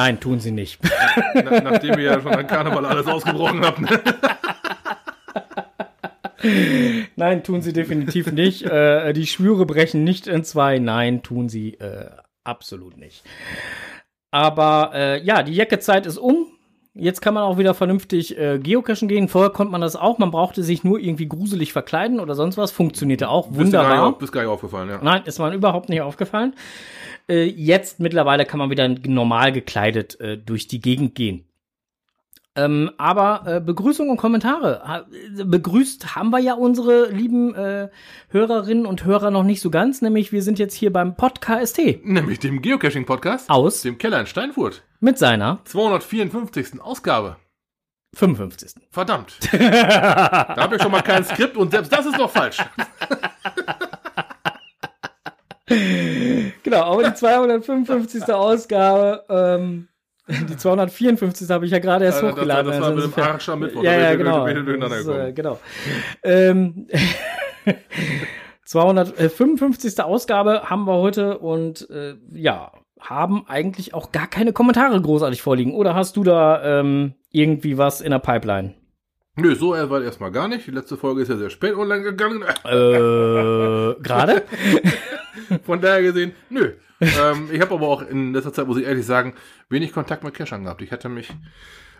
Nein, tun sie nicht. Na, nachdem ihr ja schon an Karneval alles ausgebrochen habt. Ne? Nein, tun sie definitiv nicht. Äh, die Schwüre brechen nicht in zwei. Nein, tun sie äh, absolut nicht. Aber äh, ja, die Jacke-Zeit ist um. Jetzt kann man auch wieder vernünftig äh, geocachen gehen. Vorher konnte man das auch. Man brauchte sich nur irgendwie gruselig verkleiden oder sonst was. Funktionierte auch Bist dir gar nicht, wunderbar. bist gar nicht aufgefallen, ja. Nein, ist mir überhaupt nicht aufgefallen. Äh, jetzt mittlerweile kann man wieder normal gekleidet äh, durch die Gegend gehen. Ähm, aber äh, Begrüßung und Kommentare. Ha, äh, begrüßt haben wir ja unsere lieben äh, Hörerinnen und Hörer noch nicht so ganz, nämlich wir sind jetzt hier beim Podcast Nämlich dem Geocaching-Podcast aus dem Keller in Steinfurt. mit seiner 254. Ausgabe. 55. Verdammt. da habe ich schon mal kein Skript und selbst das ist noch falsch. Genau, aber die 255. Ausgabe, ähm, die 254. habe ich ja gerade erst Ja, das- hochgeladen. das war also mit dem Arsch am Mittwoch, Ja, ja, genau. Das äh, genau. Ähm, 255. Ausgabe haben wir heute und äh, ja, haben eigentlich auch gar keine Kommentare großartig vorliegen. Oder hast du da ähm, irgendwie was in der Pipeline? Nö, so weit erstmal gar nicht. Die letzte Folge ist ja sehr spät online gegangen. Äh, gerade? Von daher gesehen, nö. ähm, ich habe aber auch in letzter Zeit, muss ich ehrlich sagen, wenig Kontakt mit Cachern gehabt. Ich hatte mich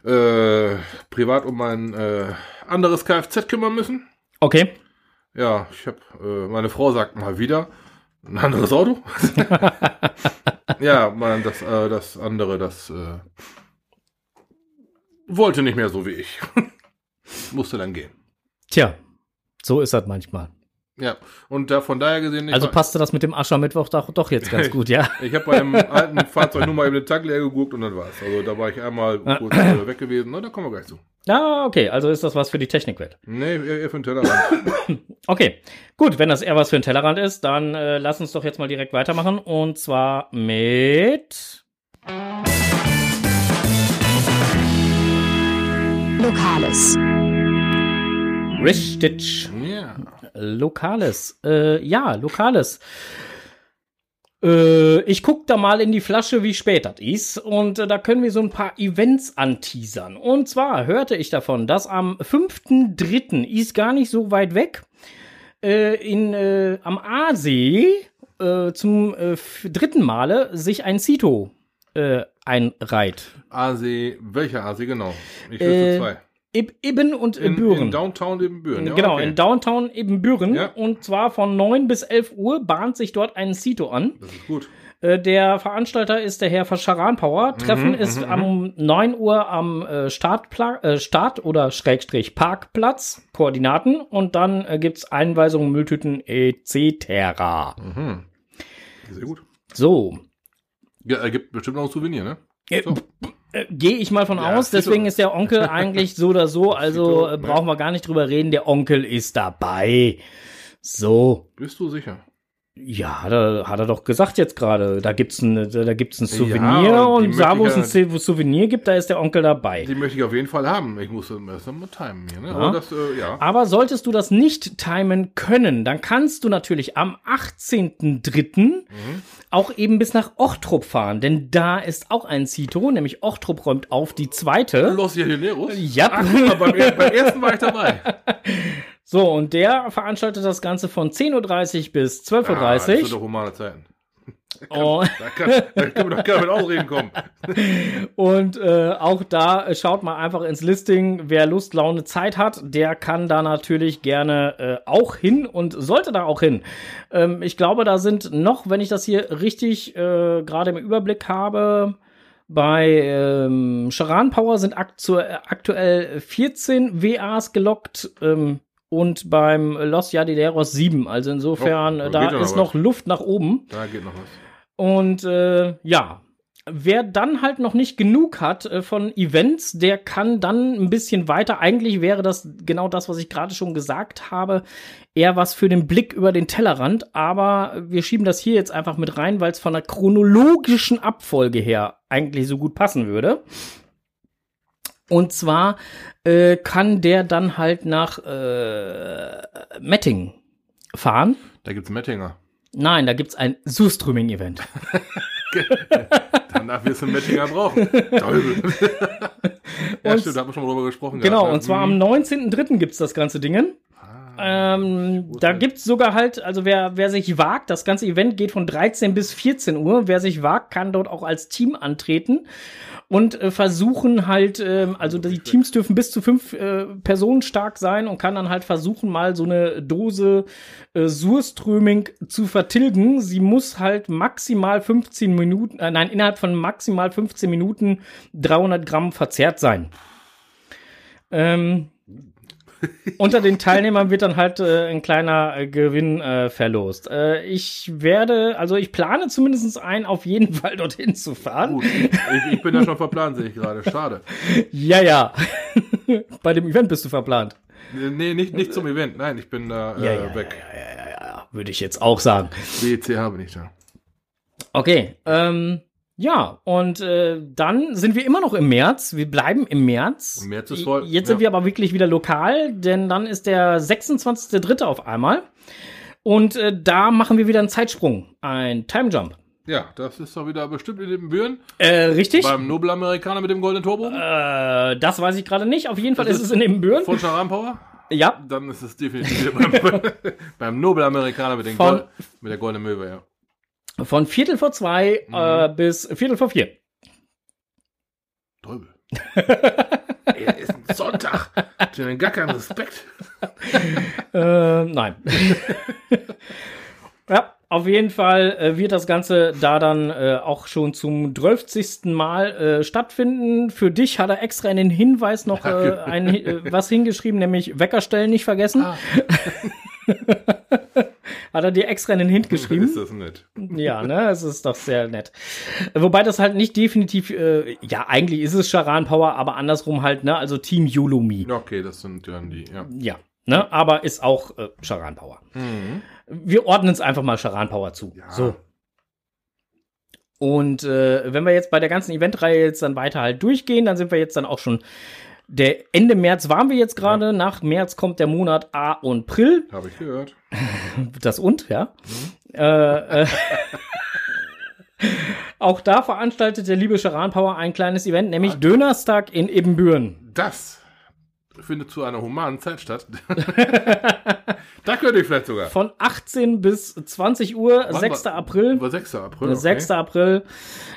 äh, privat um mein äh, anderes Kfz kümmern müssen. Okay. Ja, ich habe, äh, meine Frau sagt mal wieder, ein anderes Auto. ja, man, das, äh, das andere, das äh, wollte nicht mehr so wie ich. Musste dann gehen. Tja, so ist das manchmal. Ja, und da, von daher gesehen, Also war- passte das mit dem Aschermittwoch doch, doch jetzt ganz gut, ja. Ich habe beim alten Fahrzeug nur mal eben den Tank leer geguckt und dann war's. Also da war ich einmal kurz äh, weg gewesen. Na, da kommen wir gleich zu. Ah, okay, also ist das was für die Technikwelt. Nee, eher, eher für den Tellerrand. Okay, gut, wenn das eher was für ein Tellerrand ist, dann äh, lass uns doch jetzt mal direkt weitermachen. Und zwar mit. Lokales. Richtig. ja. Lokales. Äh, ja, Lokales. Äh, ich guck da mal in die Flasche, wie spät das ist. Und äh, da können wir so ein paar Events anteasern. Und zwar hörte ich davon, dass am 5.3. ist gar nicht so weit weg, äh, in, äh, am Aasee äh, zum dritten Male sich ein Cito einreiht. Aasee, welcher Aasee genau? Ich wüsste zwei. Ib Ibben und In, Büren. in Downtown Ibbenbüren. Ja, genau, okay. in Downtown Ibbenbüren. Ja. Und zwar von 9 bis 11 Uhr bahnt sich dort ein Cito an. Das ist gut. Äh, der Veranstalter ist der Herr Scharanpower. Mhm, Treffen ist um 9 Uhr am äh, Startpla äh, Start- oder Schrägstrich Parkplatz. Koordinaten. Und dann äh, gibt's Einweisungen, Mülltüten etc. Mhm. Sehr gut. So. Ja, er gibt bestimmt noch ein Souvenir, ne? So. Äh, Gehe ich mal von Ja, aus, deswegen ist der Onkel eigentlich so oder so, also äh, brauchen wir gar nicht drüber reden, der Onkel ist dabei. So. Bist du sicher? Ja, er, hat er doch gesagt jetzt gerade. Da gibt's ein, da, da gibt's ein Ja, Souvenir und die und da, wo es ein Souvenir gibt, da ist der Onkel dabei. Die möchte ich auf jeden Fall haben. Ich muss das mal timen hier, ne? Ja. Aber das, äh, ja. Aber solltest du das nicht timen können, dann kannst du natürlich am 18.03. Mhm. auch eben bis nach Ochtrup fahren, denn da ist auch ein Cito, nämlich Ochtrup räumt auf die zweite. Los Jadineros? Ja. Ach, beim, beim ersten war ich dabei. So, und der veranstaltet das Ganze von 10.30 Uhr bis 12.30 Ah, das sind Uhr. doch humane Zeiten. Oh. Da kann, da doch gar nicht mit Ausreden kommen. Und äh, auch da äh, schaut mal einfach ins Listing. Wer Lust, Laune, Zeit hat, der kann da natürlich gerne äh, auch hin und sollte da auch hin. Ähm, ich glaube, da sind noch, wenn ich das hier richtig äh, gerade im Überblick habe, bei ähm, Charan Power sind aktu aktuell 14 WAs gelockt. Ähm, und beim Los Yadideros 7. Also insofern, Oh, da da noch ist was. noch Luft nach oben. Da geht noch was. Und äh, ja, wer dann halt noch nicht genug hat äh, von Events, der kann dann ein bisschen weiter. Eigentlich wäre das genau das, was ich gerade schon gesagt habe, eher was für den Blick über den Tellerrand. Aber wir schieben das hier jetzt einfach mit rein, weil es von der chronologischen Abfolge her eigentlich so gut passen würde. Und zwar äh, kann der dann halt nach äh, Metting fahren. Da gibt's Mettinger. Nein, da gibt's ein Surströmming-Event. Danach wirst du einen Mettinger brauchen. Teufel. ja, stimmt, da haben wir schon mal drüber gesprochen. Genau, gehabt, ne? und zwar am Mhm. 19.03. gibt's das ganze Dingen. Ähm, da gibt's sogar halt, also wer, wer sich wagt, das ganze Event geht von 13 bis 14 Uhr. Wer sich wagt, kann dort auch als Team antreten und äh, versuchen halt, ähm, also die Teams dürfen bis zu fünf äh, Personen stark sein und kann dann halt versuchen, mal so eine Dose äh, Surströming zu vertilgen. Sie muss halt maximal 15 Minuten, äh, nein, innerhalb von maximal 15 Minuten 300 Gramm verzehrt sein. Ähm, unter den Teilnehmern wird dann halt äh, ein kleiner äh, Gewinn äh, verlost. Äh, ich werde, also ich plane zumindest ein, auf jeden Fall dorthin zu fahren. Gut, ich, ich bin ja schon verplant, sehe ich gerade. Schade. Ja, ja. Bei dem Event bist du verplant. Nee, nicht, nicht zum Event. Nein, ich bin da äh, Ja, ja, weg. Ja, ja, ja, würde ich jetzt auch sagen. BCH bin ich da. Okay, ähm, ja, und äh, dann sind wir immer noch im März. Wir bleiben im März. Im März ist voll, Jetzt sind ja. wir aber wirklich wieder lokal, denn dann ist der 26.3. auf einmal. Und äh, da machen wir wieder einen Zeitsprung, ein Time Jump. Ja, das ist doch wieder bestimmt in den Büren. Äh, richtig? Beim Nobelamerikaner mit dem goldenen Turbo. Äh, das weiß ich gerade nicht. Auf jeden Fall Das ist es in den Büren. Von Charan Power. Ja, Dann ist es definitiv beim, beim Nobelamerikaner mit, den Gold, mit der goldenen Möwe, ja. Von Viertel vor zwei Mhm. äh, bis Viertel vor vier. Teufel. Das ist ein Sonntag. Ich hab gar keinen Respekt. Äh, nein. ja, auf jeden Fall äh, wird das Ganze da dann äh, auch schon zum 12. Mal äh, stattfinden. Für dich hat er extra in den Hinweis noch äh, ein, äh, was hingeschrieben, nämlich Weckerstellen nicht vergessen. Ah. hat er dir extra in den Hint geschrieben. Ist das nett. Ja, ne, es ist doch sehr nett. Wobei das halt nicht definitiv, äh, ja, eigentlich ist es Charan Power, aber andersrum halt, ne, also Team Yulumi. Okay, das sind dann die, ja. Ja, ne, aber ist auch äh, Charan Power. Wir ordnen es einfach mal Charan Power zu. Ja. So. Und äh, wenn wir jetzt bei der ganzen Eventreihe jetzt dann weiter halt durchgehen, dann sind wir jetzt dann auch schon der Ende März waren wir jetzt gerade. Nach März kommt der Monat A und April. Habe ich gehört. Das und, ja. Äh, äh, auch da veranstaltet der liebe Power ein kleines Event, nämlich Dönerstag in Ebenbüren. Das findet zu einer humanen Zeit statt. da könnte ich vielleicht sogar. Von 18 bis 20 Uhr, Wann 6. war- April. Über 6. April. Der 6. April,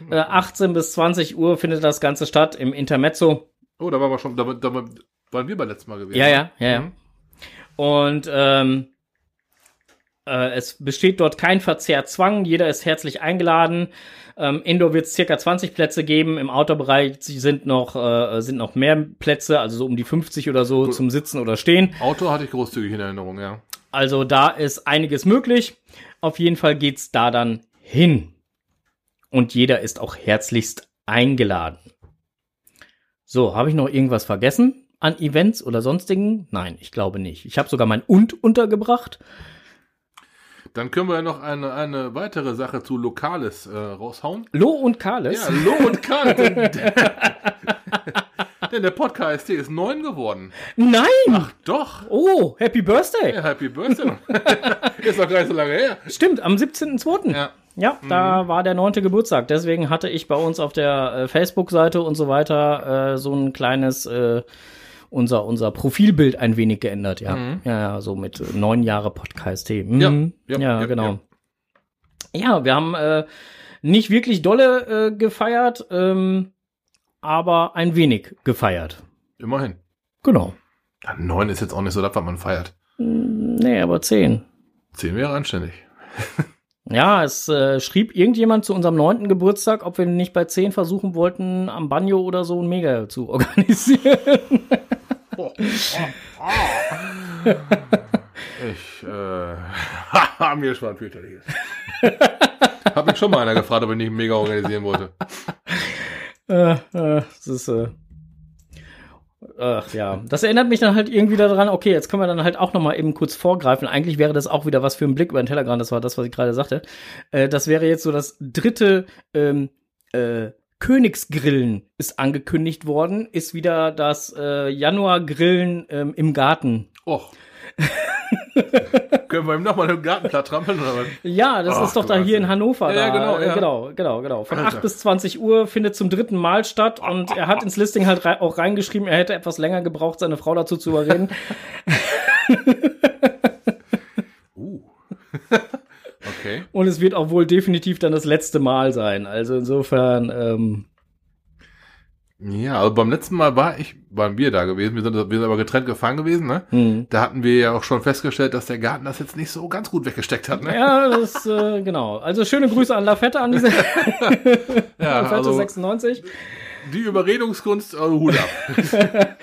äh, 18 bis 20 Uhr findet das Ganze statt im Intermezzo. Oh, da waren wir schon, da, da waren wir beim letzten Mal gewesen. Ja, ja, ja, ja. Mhm. Und ähm, äh, es besteht dort kein Verzehrzwang. Jeder ist herzlich eingeladen. Ähm, Indoor wird es circa 20 Plätze geben. Im Outdoor-Bereich sind noch, äh, sind noch mehr Plätze, also so um die 50 oder so zum Sitzen oder Stehen. Auto hatte ich großzügig in Erinnerung, ja. Also da ist einiges möglich. Auf jeden Fall geht's da dann hin. Und jeder ist auch herzlichst eingeladen. So, habe ich noch irgendwas vergessen an Events oder sonstigen? Nein, ich glaube nicht. Ich habe sogar mein und untergebracht. Dann können wir ja noch eine, eine weitere Sache zu Lokales äh, raushauen. Lo und Kales. Ja, Lo und Karl. denn, denn der Podcast ist neun geworden. Nein! Ach doch. Oh, Happy Birthday! Ja, Happy Birthday. ist doch gar nicht so lange her. Stimmt, am 17.02. Ja. Ja, da war der neunte Geburtstag. Deswegen hatte ich bei uns auf der äh, Facebook-Seite und so weiter äh, so ein kleines, äh, unser, unser Profilbild ein wenig geändert, ja. Ja, ja, so mit äh, neun Jahre Podcast. Mhm. Ja, Ja, ja, ja, ja, genau. Ja. wir haben äh, nicht wirklich dolle äh, gefeiert, ähm, aber ein wenig gefeiert. Immerhin. Genau. Ja, neun ist jetzt auch nicht so das, was man feiert. Nee, aber zehn. Zehn wäre anständig. Ja, es äh, schrieb irgendjemand zu unserem neunten Geburtstag, ob wir nicht bei zehn versuchen wollten, am Banjo oder so ein Mega zu organisieren. Ich, äh, mir schon fürchterliches. Hat mich schon mal einer gefragt, ob ich nicht mega organisieren wollte. äh, äh, das ist, äh, ach ja, das erinnert mich dann halt irgendwie daran, okay, jetzt können wir dann halt auch noch mal eben kurz vorgreifen. Eigentlich wäre das auch wieder was für einen Blick über den Telegram, das war das, was ich gerade sagte. Äh, das wäre jetzt so das dritte ähm, äh, Königsgrillen ist angekündigt worden, ist wieder das äh, Januargrillen ähm, im Garten. Och. Können wir ihm nochmal im Garten platt trampeln oder was? Ja, das Ach, ist doch da hier in. Hannover. Ja, da. genau, Äh, ja. genau, genau, genau, Von Alter. 8 bis 20 Uhr findet zum dritten Mal statt und er hat ins Listing halt rei- auch reingeschrieben, er hätte etwas länger gebraucht, seine Frau dazu zu überreden. Uh. okay. und es wird auch wohl definitiv dann das letzte Mal sein. Also insofern, ähm, Ja, also beim letzten Mal war ich, waren wir da gewesen, wir sind, wir sind aber getrennt gefahren gewesen, ne? hm. Da hatten wir ja auch schon festgestellt, dass der Garten das jetzt nicht so ganz gut weggesteckt hat, ne? ja, das, äh, genau. Also schöne Grüße an Lafette an diese Ja, Lafette also 96. die Überredungskunst, also Hut ab.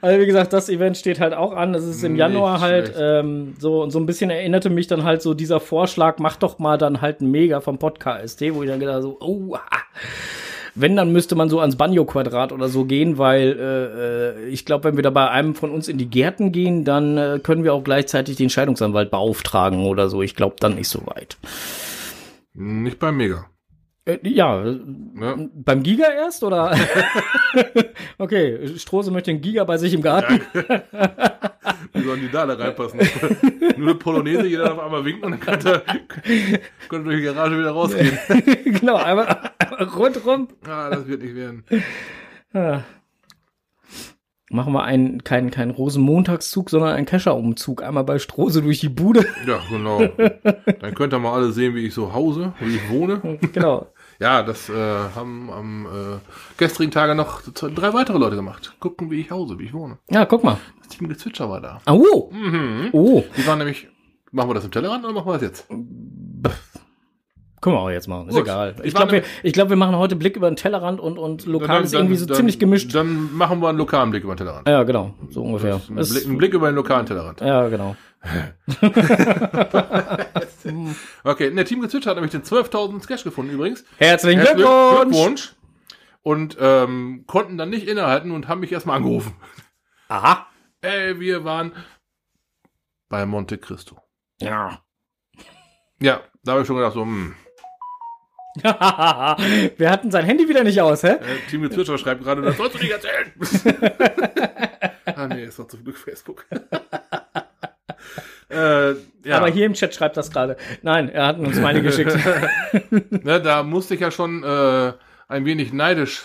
Also wie gesagt, das Event steht halt auch an. Das ist im Nicht Januar halt schlecht. ähm, so und so ein bisschen erinnerte mich dann halt so dieser Vorschlag, mach doch mal dann halt ein Mega vom Podcast, wo ich dann gedacht so, oh, ah. Wenn dann müsste man so ans Banjo-Quadrat oder so gehen, weil äh, äh, ich glaube, wenn wir da bei einem von uns in die Gärten gehen, dann äh, können wir auch gleichzeitig den Scheidungsanwalt beauftragen oder so. Ich glaube dann nicht so weit. Nicht beim Mega. Äh, ja, äh, Ne? beim Giga erst oder? okay, Strose möchte einen Giga bei sich im Garten. Wie sollen die da da reinpassen? Nur eine Polonaise, jeder darf einmal winken und dann kann kann er durch die Garage wieder rausgehen. genau, einmal, einmal rundrum. Ah, das wird nicht werden. Ja. Machen wir einen, keinen, keinen Rosenmontagszug, sondern einen Kescher-Umzug. Einmal bei Strose durch die Bude. Ja, genau. Dann könnt ihr mal alle sehen, wie ich so hause, wie ich wohne. genau. Ja, das äh, haben am äh, gestrigen Tage noch drei weitere Leute gemacht. Gucken, wie ich hause, wie ich wohne. Ja, guck mal. Das Team Gezwitscher war da. Oh, Mhm. oh. Die waren nämlich, machen wir das im Tellerrand oder machen wir das jetzt? Können wir auch jetzt machen. Ist Gut. egal. Ich Ich glaube, wir, ich glaub, wir machen heute Blick über den Tellerrand und, und lokal Dann- ist irgendwie so dann- ziemlich gemischt. Dann machen wir einen lokalen Blick über den Tellerrand. ja, genau. So ungefähr. Ein Blick, ein Blick über den lokalen Tellerrand. ja, genau. Okay, in der Team Gezwitscher hat nämlich den 12.000 Sketch gefunden übrigens. Herzlichen Herzlichen Glückwunsch! Glückwunsch. Und ähm, konnten dann nicht innehalten und haben mich erstmal angerufen. Aha. Ey, wir waren bei Monte Cristo. Ja. Ja, da habe ich schon gedacht, so, hm. wir hatten sein Handy wieder nicht aus, hä? Äh, Team Gezwitscher schreibt gerade, das sollst du nicht erzählen. ah, nee, ist doch zum Glück Facebook. äh, ja, Aber hier im Chat schreibt das gerade. Nein, er hat uns meine geschickt. ne, da musste ich ja schon äh, ein wenig neidisch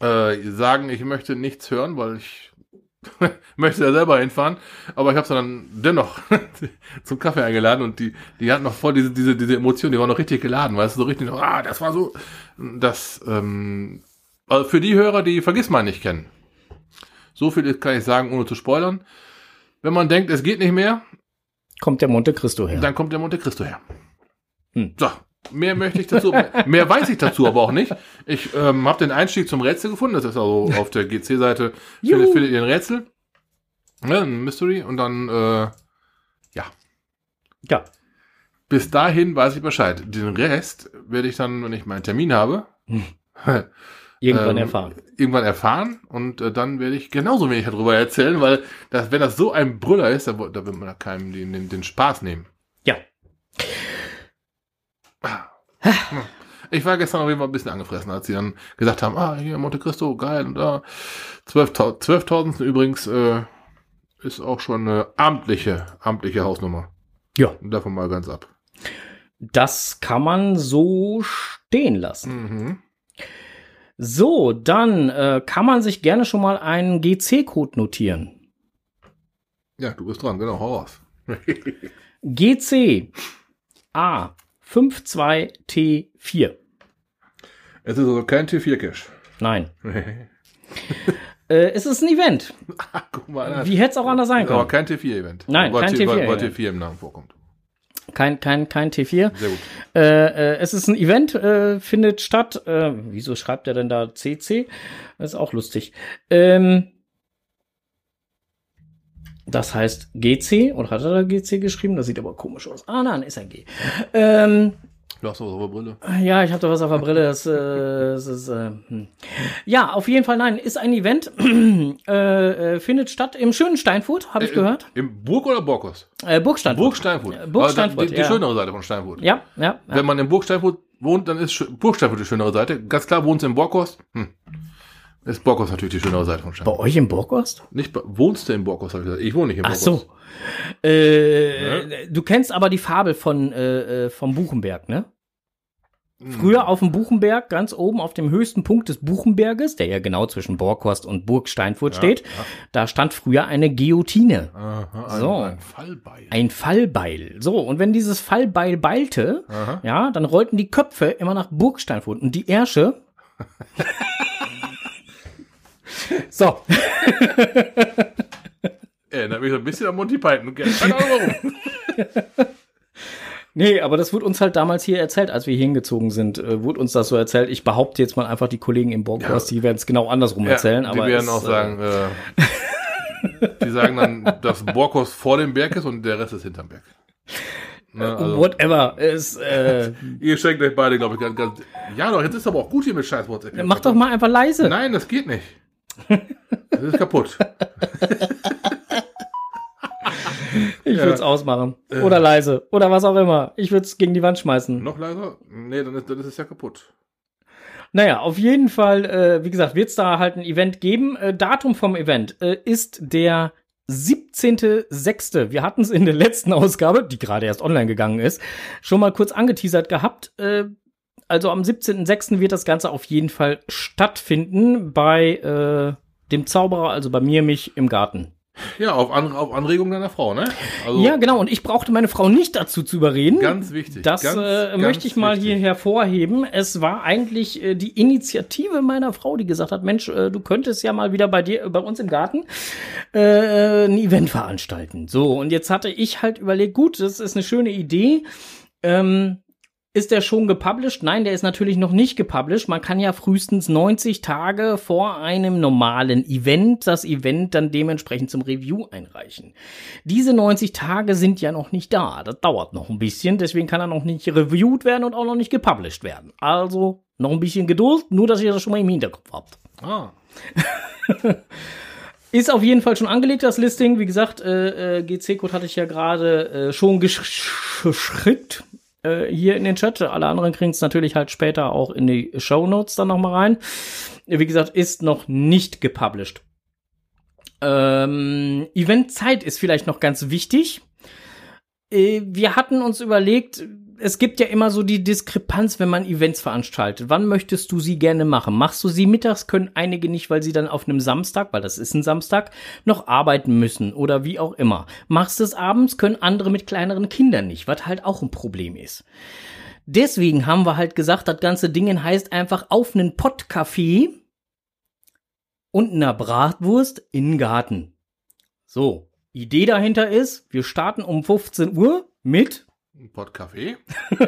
äh, sagen, ich möchte nichts hören, weil ich möchte da selber hinfahren. Aber ich habe sie dann dennoch zum Kaffee eingeladen und die, die hatten noch voll diese, diese, diese Emotion, die waren noch richtig geladen, weißt du, so richtig, noch, ah, das war so, das, ähm, also für die Hörer, die Vergiss mal nicht kennen. So viel kann ich sagen, ohne zu spoilern. Wenn man denkt, es geht nicht mehr, Kommt der Monte Cristo her. dann kommt der Monte Cristo her. Hm. So, mehr möchte ich dazu, mehr weiß ich dazu aber auch nicht. Ich ähm, habe den Einstieg zum Rätsel gefunden. Das ist also auf der GC-Seite findet, findet ihr ein Rätsel, ne, ein Mystery und dann äh, ja. Ja. Bis dahin weiß ich Bescheid. Den Rest werde ich dann, wenn ich meinen Termin habe, Irgendwann ähm, erfahren. Irgendwann erfahren und äh, dann werde ich genauso wenig darüber erzählen, weil das, wenn das so ein Brüller ist, da, wo- da wird man da keinem den, den, den Spaß nehmen. Ich war gestern auf jeden Fall ein bisschen angefressen, als sie dann gesagt haben, ah, hier Monte Cristo, geil, und da 12.000 12.000 übrigens äh, ist auch schon eine amtliche, amtliche Hausnummer. Ja. Davon mal ganz ab. Das kann man so stehen lassen. Mhm. So, dann äh, kann man sich gerne schon mal einen GC-Code notieren. Ja, du bist dran, genau, hau raus. GC A52T4. Es ist also kein T4-Cache. Nein. Äh, es ist ein Event. Guck mal an. Wie hätte es auch anders sein Aber können? kein T4-Event. Nein, weil kein T- Weil, T4 weil Event. T4 im Namen vorkommt. Kein, kein, kein T4. Sehr gut. Äh, äh, es ist ein Event, äh, findet statt. Äh, wieso schreibt er denn da CC? Das ist auch lustig. Ähm, das heißt GC, oder hat er da GC geschrieben? Das sieht aber komisch aus. Ah, nein, ist ein G. Ähm, Du hast doch so eine Brille. ja, ich habe da was auf der Brille. Das, äh, das ist, äh, hm. Ja, auf jeden Fall, nein, ist ein Event. äh, äh, findet statt im schönen Steinfurt, habe ich Äh, gehört. Im Burg oder Borkos? Äh, Burg Steinfurt. Burg Steinfurt. Äh, Burg Steinfurt, Die, die ja. schönere Seite von Steinfurt. Ja, ja. ja. Wenn man in Burg Steinfurt wohnt, dann ist Burg Steinfurt die schönere Seite. Ganz klar, wohnst du in Borkhorst? Hm. Ist Borkhorst natürlich die schönere Seite von Bei Steinfurt. euch im Borkost? Nicht, bei- wohnst du in Borkhorst, habe ich gesagt. Ich wohne nicht in Ach Borkhorst. so. Äh, Du kennst aber die Fabel von äh, äh, vom Buchenberg, ne? Früher auf dem Buchenberg, ganz oben auf dem höchsten Punkt des Buchenberges, der ja genau zwischen Borkhorst und Burg Steinfurt steht, da stand früher eine Guillotine. Aha, ein, So. ein Fallbeil. Ein Fallbeil. So, und wenn dieses Fallbeil beilte, Aha. ja, dann rollten die Köpfe immer nach Burg Steinfurt. Und die Ärsche. so, Erinnert mich so ein bisschen an Monty Python. Keine Ahnung warum. Nee, aber das wurde uns halt damals hier erzählt, als wir hier hingezogen sind, äh, wurde uns das so erzählt. Ich behaupte jetzt mal einfach, die Kollegen im Borghorst, die werden es genau andersrum erzählen. Ja, aber die werden es, auch äh, sagen, äh, die sagen dann, dass Borkhorst vor dem Berg ist und der Rest ist hinterm Berg. Ne, also, Whatever. Ist, äh, ihr schenkt euch beide, glaube ich, ganz, ganz. Ja, doch, jetzt ist aber auch gut hier mit scheiß WhatsApp. mach doch mal einfach leise. Nein, das geht nicht. Das ist kaputt. ich ja. würde es ausmachen. Oder leise. Oder was auch immer. Ich würde es gegen die Wand schmeißen. Noch leiser? Nee, dann ist, dann ist es ja kaputt. Naja, auf jeden Fall, äh, wie gesagt, wird es da halt ein Event geben. Äh, Datum vom Event äh, ist der 17.06. Wir hatten es in der letzten Ausgabe, die gerade erst online gegangen ist, schon mal kurz angeteasert gehabt. Äh, also am 17.06. wird das Ganze auf jeden Fall stattfinden bei äh, dem Zauberer, also bei mir, mich im Garten. Ja, auf, An auf Anregung deiner Frau, ne? Also, Ja, genau. Und ich brauchte meine Frau nicht dazu zu überreden. Ganz wichtig. Das ganz, äh, ganz möchte ich mal wichtig. hier hervorheben. Es war eigentlich äh, die Initiative meiner Frau, die gesagt hat, Mensch, äh, du könntest ja mal wieder bei dir, bei uns im Garten äh, ein Event veranstalten. So, und jetzt hatte ich halt überlegt, gut, das ist eine schöne Idee. Ähm, ist der schon gepublished? Nein, der ist natürlich noch nicht gepublished. Man kann ja frühestens 90 Tage vor einem normalen Event das Event dann dementsprechend zum Review einreichen. Diese 90 Tage sind ja noch nicht da. Das dauert noch ein bisschen. Deswegen kann er noch nicht reviewed werden und auch noch nicht gepublished werden. Also noch ein bisschen Geduld, nur dass ihr das schon mal im Hinterkopf habt. Ah, Ist auf jeden Fall schon angelegt, das Listing. Wie gesagt, äh, äh, GC-Code hatte ich ja gerade äh, schon gesch geschickt äh, hier in den Chat. Alle anderen kriegen es natürlich halt später auch in die Show Notes dann nochmal rein. Wie gesagt, ist noch nicht gepublished. Ähm, Eventzeit ist vielleicht noch ganz wichtig. Äh, wir hatten uns überlegt, es gibt ja immer so die Diskrepanz, wenn man Events veranstaltet. Wann möchtest du sie gerne machen? Machst du sie mittags, können einige nicht, weil sie dann auf einem Samstag, weil das ist ein Samstag, noch arbeiten müssen oder wie auch immer. Machst du es abends, können andere mit kleineren Kindern nicht, was halt auch ein Problem ist. Deswegen haben wir halt gesagt, das ganze Ding heißt einfach auf einen Pottcafé und einer Bratwurst in den Garten. So, Idee dahinter ist, wir starten um 15 Uhr mit ein Pott Kaffee.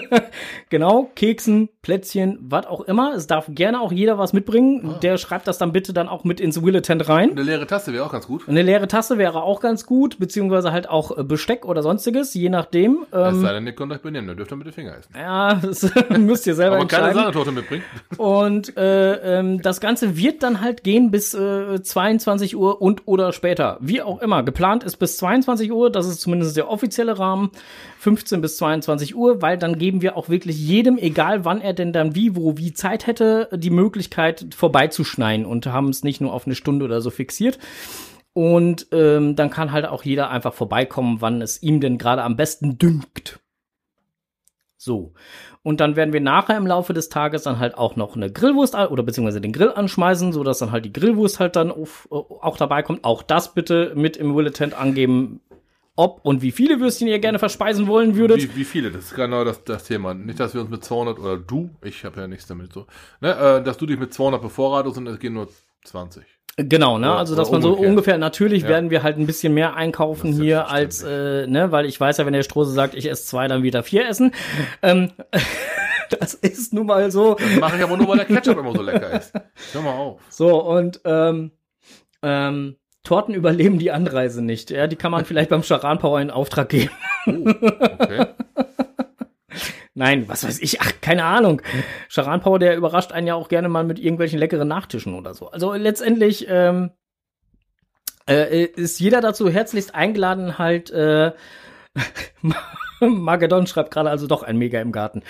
Genau, Keksen, Plätzchen, was auch immer. Es darf gerne auch jeder was mitbringen. Der schreibt das dann bitte dann auch mit ins Willetent rein. Eine leere Tasse wäre auch ganz gut. Eine leere Tasse wäre auch ganz gut, beziehungsweise halt auch äh, Besteck oder sonstiges, je nachdem. Es Ähm, sei denn, ihr könnt euch benehmen, dann dürft ihr mit den Finger essen. ja, das müsst ihr selber Aber keine entscheiden. Sahnetorte mitbringen. Und äh, ähm, das Ganze wird dann halt gehen bis äh, 22 Uhr und oder später. Wie auch immer. Geplant ist bis 22 Uhr, das ist zumindest der offizielle Rahmen. 15 bis 22 Uhr, weil dann geben wir auch wirklich jedem, egal wann er denn dann wie, wo, wie Zeit hätte, die Möglichkeit vorbeizuschneiden und haben es nicht nur auf eine Stunde oder so fixiert. Und ähm, dann kann halt auch jeder einfach vorbeikommen, wann es ihm denn gerade am besten dünkt. So. Und dann werden wir nachher im Laufe des Tages dann halt auch noch eine Grillwurst oder beziehungsweise den Grill anschmeißen, so dass dann halt die Grillwurst halt dann auf, äh, auch dabei kommt. Auch das bitte mit im Willetent angeben, ob und wie viele Würstchen ihr gerne verspeisen wollen würdet. Wie, wie viele? Das ist genau das, das Thema. Nicht, dass wir uns mit 200 oder du, ich habe ja nichts damit so, ne, äh, dass du dich mit 200 bevorratest und es gehen nur 20. Genau, ne? Oder- also dass man so ungefähr, natürlich Ja. werden wir halt ein bisschen mehr einkaufen hier als, äh, ne, weil ich weiß ja, wenn der Strose sagt, ich esse zwei, dann wird er vier essen. ähm, das ist nun mal so. Das mache ich aber nur, weil der Ketchup immer so lecker ist. Hör mal auf. So, und ähm, ähm, Torten überleben die Anreise nicht. Ja, die kann man vielleicht beim Charan Power in Auftrag geben. Okay. Nein, was weiß ich, ach, keine Ahnung. Charan Power, der überrascht einen ja auch gerne mal mit irgendwelchen leckeren Nachtischen oder so. Also letztendlich ähm, äh, ist jeder dazu herzlichst eingeladen, halt äh, Magedon schreibt gerade also doch ein Mega im Garten.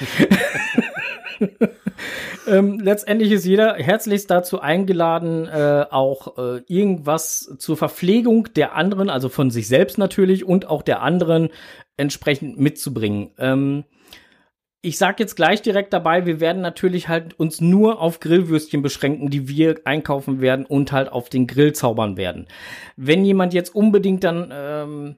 ähm, letztendlich ist jeder herzlichst dazu eingeladen, äh, auch äh, irgendwas zur Verpflegung der anderen, also von sich selbst natürlich und auch der anderen entsprechend mitzubringen. Ähm, ich sag jetzt gleich direkt dabei, wir werden natürlich halt uns nur auf Grillwürstchen beschränken, die wir einkaufen werden und halt auf den Grill zaubern werden. Wenn jemand jetzt unbedingt dann ähm,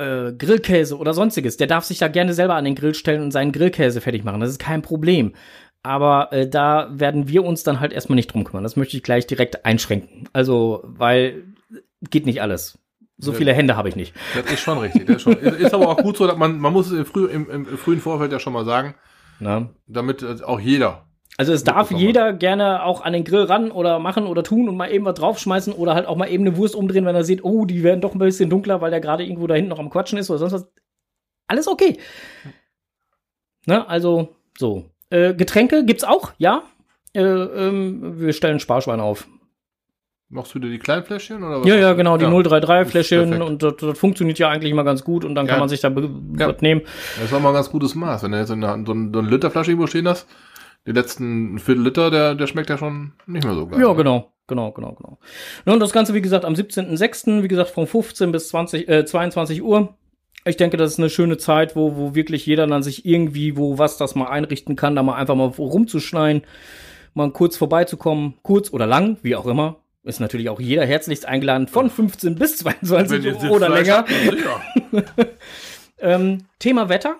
äh, Grillkäse oder sonstiges, der darf sich da gerne selber an den Grill stellen und seinen Grillkäse fertig machen. Das ist kein Problem. Aber äh, da werden wir uns dann halt erstmal nicht drum kümmern. Das möchte ich gleich direkt einschränken. Also, weil geht nicht alles. So viele Hände habe ich nicht. Das ist schon richtig. Das ist, schon, ist aber auch gut so, dass man, man muss es im, früh, im, im frühen Vorfeld ja schon mal sagen, Na? damit äh, auch jeder. Also es darf jeder gerne auch an den Grill ran oder machen oder tun und mal eben was draufschmeißen oder halt auch mal eben eine Wurst umdrehen, wenn er sieht, oh, die werden doch ein bisschen dunkler, weil der gerade irgendwo da hinten noch am Quatschen ist oder sonst was. Alles okay. Ne, also so. Äh, Getränke gibt's auch, ja. Äh, ähm, wir stellen Sparschwein auf. Machst du dir die kleinen Fläschchen oder was? Ja, ja, genau, die Ja. 033-Fläschchen Perfekt. und das, das funktioniert ja eigentlich immer ganz gut und dann Ja. kann man sich da Ja. was nehmen. Das war mal ein ganz gutes Maß. Wenn du jetzt in der, so, ein, so eine Literflasche irgendwo stehen hast, die letzten Viertel Liter, der, der schmeckt ja schon nicht mehr so geil. Ja, genau, genau, genau, genau. Ja, und das Ganze, wie gesagt, am 17.06., wie gesagt, von 15 bis 20, äh, 22 Uhr. Ich denke, das ist eine schöne Zeit, wo, wo wirklich jeder dann sich irgendwie, wo was das mal einrichten kann, da mal einfach mal rumzuschneiden, mal kurz vorbeizukommen, kurz oder lang, wie auch immer. Ist natürlich auch jeder herzlichst eingeladen von 15 bis 22 Wenn ihr Uhr oder länger. Ähm, Thema Wetter.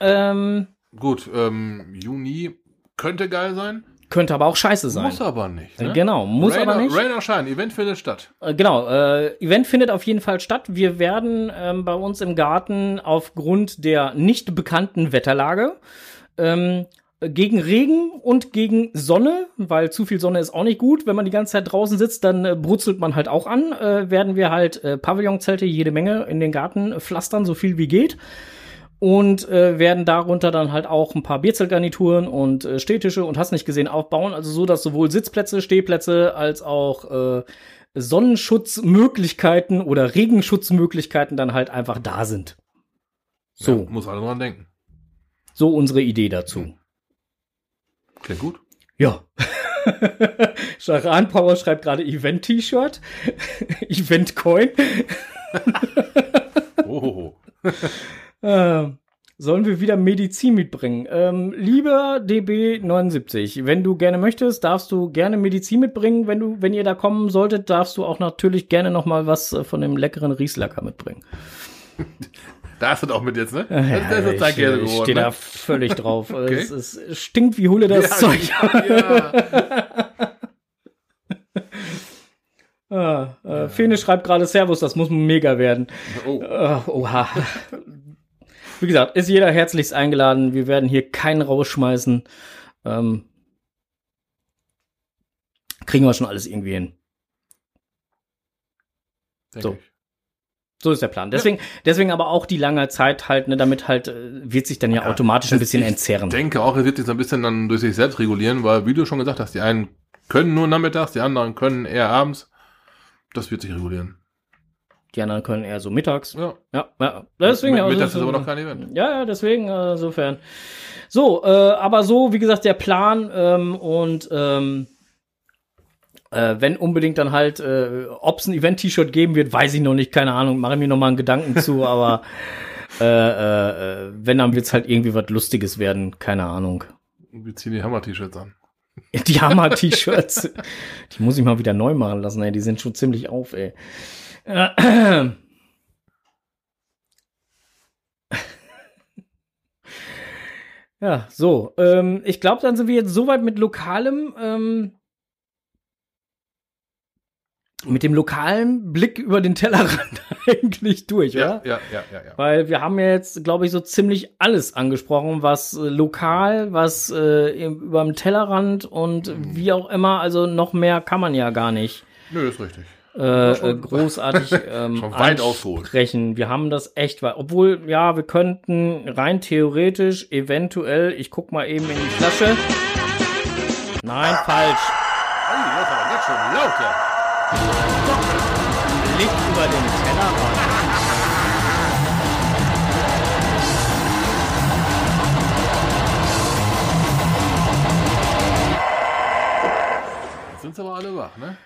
Ähm, Gut, ähm, Juni könnte geil sein, könnte aber auch scheiße sein. muss aber nicht. Ne? Genau, muss Rain, aber nicht. Rain or Shine, Event findet statt. Äh, Genau, äh, Event findet auf jeden Fall statt. Wir werden ähm, bei uns im Garten aufgrund der nicht bekannten Wetterlage ähm, gegen Regen und gegen Sonne, weil zu viel Sonne ist auch nicht gut. Wenn man die ganze Zeit draußen sitzt, dann äh, brutzelt man halt auch an. Äh, werden wir halt äh, Pavillonzelte jede Menge in den Garten pflastern, so viel wie geht. Und äh, werden darunter dann halt auch ein paar Bierzeltgarnituren und äh, Stehtische und hast nicht gesehen aufbauen. Also so, dass sowohl Sitzplätze, Stehplätze als auch äh, Sonnenschutzmöglichkeiten oder Regenschutzmöglichkeiten dann halt einfach da sind. So, Ja, muss alle dran denken. so unsere Idee dazu. Klingt gut. Ja. Charan Power schreibt gerade Event-T-Shirt. Event-Coin. Oh, Äh, sollen wir wieder Medizin mitbringen? Ähm, lieber DB79, wenn du gerne möchtest, darfst du gerne Medizin mitbringen. Wenn du, wenn ihr da kommen solltet, darfst du auch natürlich gerne noch mal was äh, von dem leckeren Rieslacker mitbringen. da ist es auch mit jetzt, ne? Ja, das, das ich, Käse ich stehe da Ne? völlig drauf. Okay. es, es stinkt wie Hulle das ja, Zeug. Ja, Ah, äh, Fene schreibt gerade Servus, das muss mega werden. Oh, Äh, oha. Wie gesagt, ist jeder herzlichst eingeladen. Wir werden hier keinen rausschmeißen. Ähm, kriegen wir schon alles irgendwie hin. so. ich. So ist der Plan. Deswegen, deswegen aber auch die lange Zeit halt, ne, damit halt äh, wird sich dann ja, automatisch ein bisschen ich entzerren. denke auch, er wird sich so ein bisschen dann durch sich selbst regulieren, weil, wie du schon gesagt hast, die einen können nur nachmittags, die anderen können eher abends. Das wird sich regulieren. Die anderen können eher so mittags. Ja. Ja, ja. Deswegen, also, mittags ist aber noch kein Event. Ja, ja, deswegen, äh, insofern. So, äh, aber so, wie gesagt, der Plan ähm, und ähm, äh, wenn unbedingt dann halt, äh, ob es ein Event-T-Shirt geben wird, weiß ich noch nicht, keine Ahnung, mache mir noch mal einen Gedanken zu, aber äh, äh, äh, wenn, dann wird's halt irgendwie was Lustiges werden, keine Ahnung. Wir ziehen die Hammer-T-Shirts an. Die Hammer-T-Shirts, die muss ich mal wieder neu machen lassen, ey, die sind schon ziemlich auf, ey. Äh, Ja, so. Ähm, ich glaube, dann sind wir jetzt soweit mit lokalem, ähm, mit dem lokalen Blick über den Tellerrand eigentlich durch, Ja, oder? ja, ja, ja, ja. Weil wir haben ja jetzt, glaube ich, so ziemlich alles angesprochen, was äh, lokal, was äh, über dem Tellerrand und Mhm. wie auch immer, also noch mehr kann man ja gar nicht Nö, ist richtig äh, schon, äh, großartig ähm, schon. Wir haben das echt weit. Obwohl, ja, wir könnten rein theoretisch, eventuell, ich guck mal eben in die Flasche. Nein, falsch. Oh, das war ganz schön laut, ja. Licht über den Tellerrand. Sind sie aber alle wach, ne?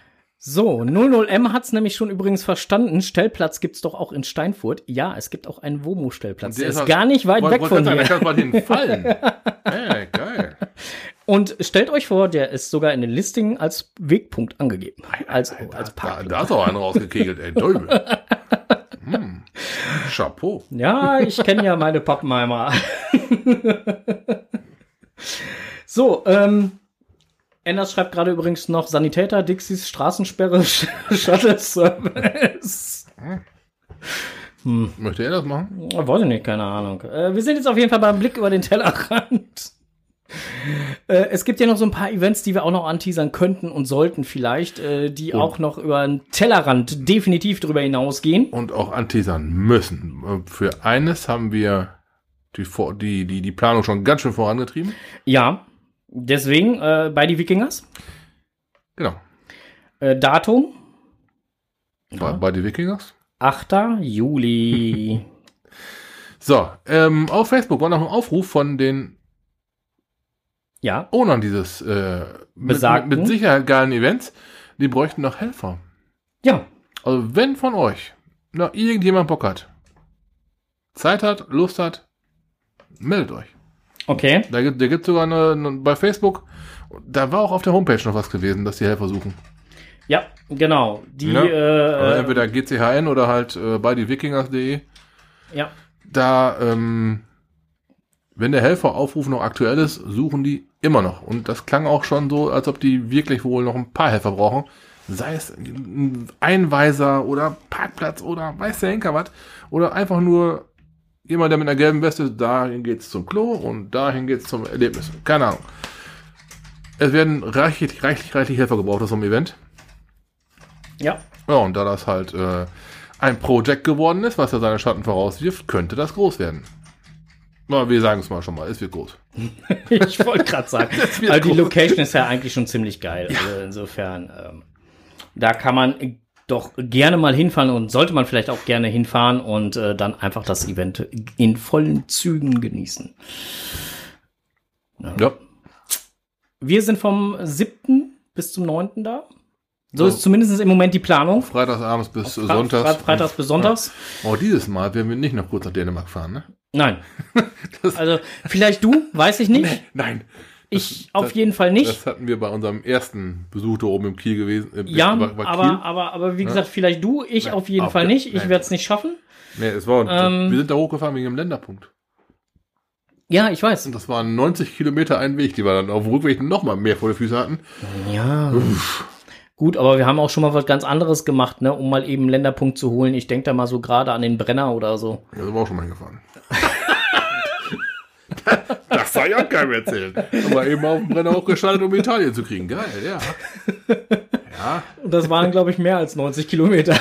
So, 00M hat's nämlich schon übrigens verstanden. Stellplatz gibt's doch auch in Steinfurt. Ja, es gibt auch einen Womo-Stellplatz. Der, ist halt- gar nicht weit Wollt- weg wollt von hier. Da kann man hinfallen. hey, geil. Und stellt euch vor, der ist sogar in den Listingen als Wegpunkt angegeben. Als, als Da, Parkplatz. da ist auch einer rausgekegelt, ey. Däubel. Hm. Chapeau. Ja, ich kenne ja meine Pappenheimer. so, ähm, Enders schreibt gerade übrigens noch Sanitäter, Dixies, Straßensperre, Shuttle Service. Möchte er das machen? Ich nicht, keine Ahnung. Äh, wir sind jetzt auf jeden Fall beim Blick über den Tellerrand. Äh, es gibt ja noch so ein paar Events, die wir auch noch anteasern könnten und sollten vielleicht, äh, die auch noch über den Tellerrand definitiv drüber hinausgehen. Und auch anteasern müssen. Äh, Für eines haben wir die, die, die, die Planung schon ganz schön vorangetrieben. Ja, deswegen äh, bei die Wikingers. Genau. Äh, Datum Bei, bei die Wikingers. 8. Juli. So, ähm, auf Facebook war noch ein Aufruf von den ja, Ownern dieses äh, mit, mit Sicherheit geilen Events. Die bräuchten noch Helfer. ja, Also wenn von euch noch irgendjemand Bock hat, Zeit hat, Lust hat, meldet euch. Okay. Da gibt, da gibt sogar eine, eine, bei Facebook, da war auch auf der Homepage noch was gewesen, dass die Helfer suchen. Ja, genau. Die, Ja. Äh, entweder GCHN oder halt äh, bei die Wikingers.de. ja, Da, ähm, wenn der Helferaufruf noch aktuell ist, suchen die immer noch. Und das klang auch schon so, als ob die wirklich wohl noch ein paar Helfer brauchen. Sei es ein Einweiser oder Parkplatz oder weiß der Henker was. Oder einfach nur jemand, der mit einer gelben Weste, dahin geht's zum Klo und dahin geht's zum Erlebnis. Keine Ahnung. Es werden reichlich, reichlich, reichlich Helfer gebraucht aus so einem Event. ja. Ja, und da das halt äh, ein Projekt geworden ist, was ja seine Schatten vorauswirft, könnte das groß werden. Na, wir sagen es mal schon mal, es wird groß. Ich wollte gerade sagen. Also die. Location ist ja eigentlich schon ziemlich geil. Also insofern, ähm, da kann man doch gerne mal hinfahren und sollte man vielleicht auch gerne hinfahren und äh, dann einfach das Event in vollen Zügen genießen. Ja. Wir sind vom 7. bis zum 9. da. So So. ist zumindest im Moment die Planung. Freitagsabends bis Fre- Sonntags. Fre- Freitags bis Sonntags. Oh, dieses Mal werden wir nicht noch kurz nach Dänemark fahren, ne? Nein. Also vielleicht du, weiß ich nicht. Nein. Ich auf das- jeden Fall nicht. Das hatten wir bei unserem ersten Besuch da oben im Kiel gewesen. äh, Ja, bei- bei aber, Kiel. aber, aber wie gesagt, vielleicht du, ich Nein, auf jeden auf Fall gar- nicht. Ich werde es nicht schaffen. Nee, es war, Ähm, wir sind da hochgefahren wegen dem Länderpunkt. Ja, ich weiß. Und das waren 90 Kilometer ein Weg, die wir dann auf dem Rückweg noch mal mehr vor den Füßen hatten. Ja. Gut, aber wir haben auch schon mal was ganz anderes gemacht, ne, um mal eben einen Länderpunkt zu holen. Ich denke da mal so gerade an den Brenner oder so. Ja, sind wir auch schon mal hingefahren. das soll ich auch keinem erzählen. Aber eben auf dem Brenner hochgeschaltet, um Italien zu kriegen. Geil, ja. Ja, Und das waren, glaube ich, mehr als 90 Kilometer.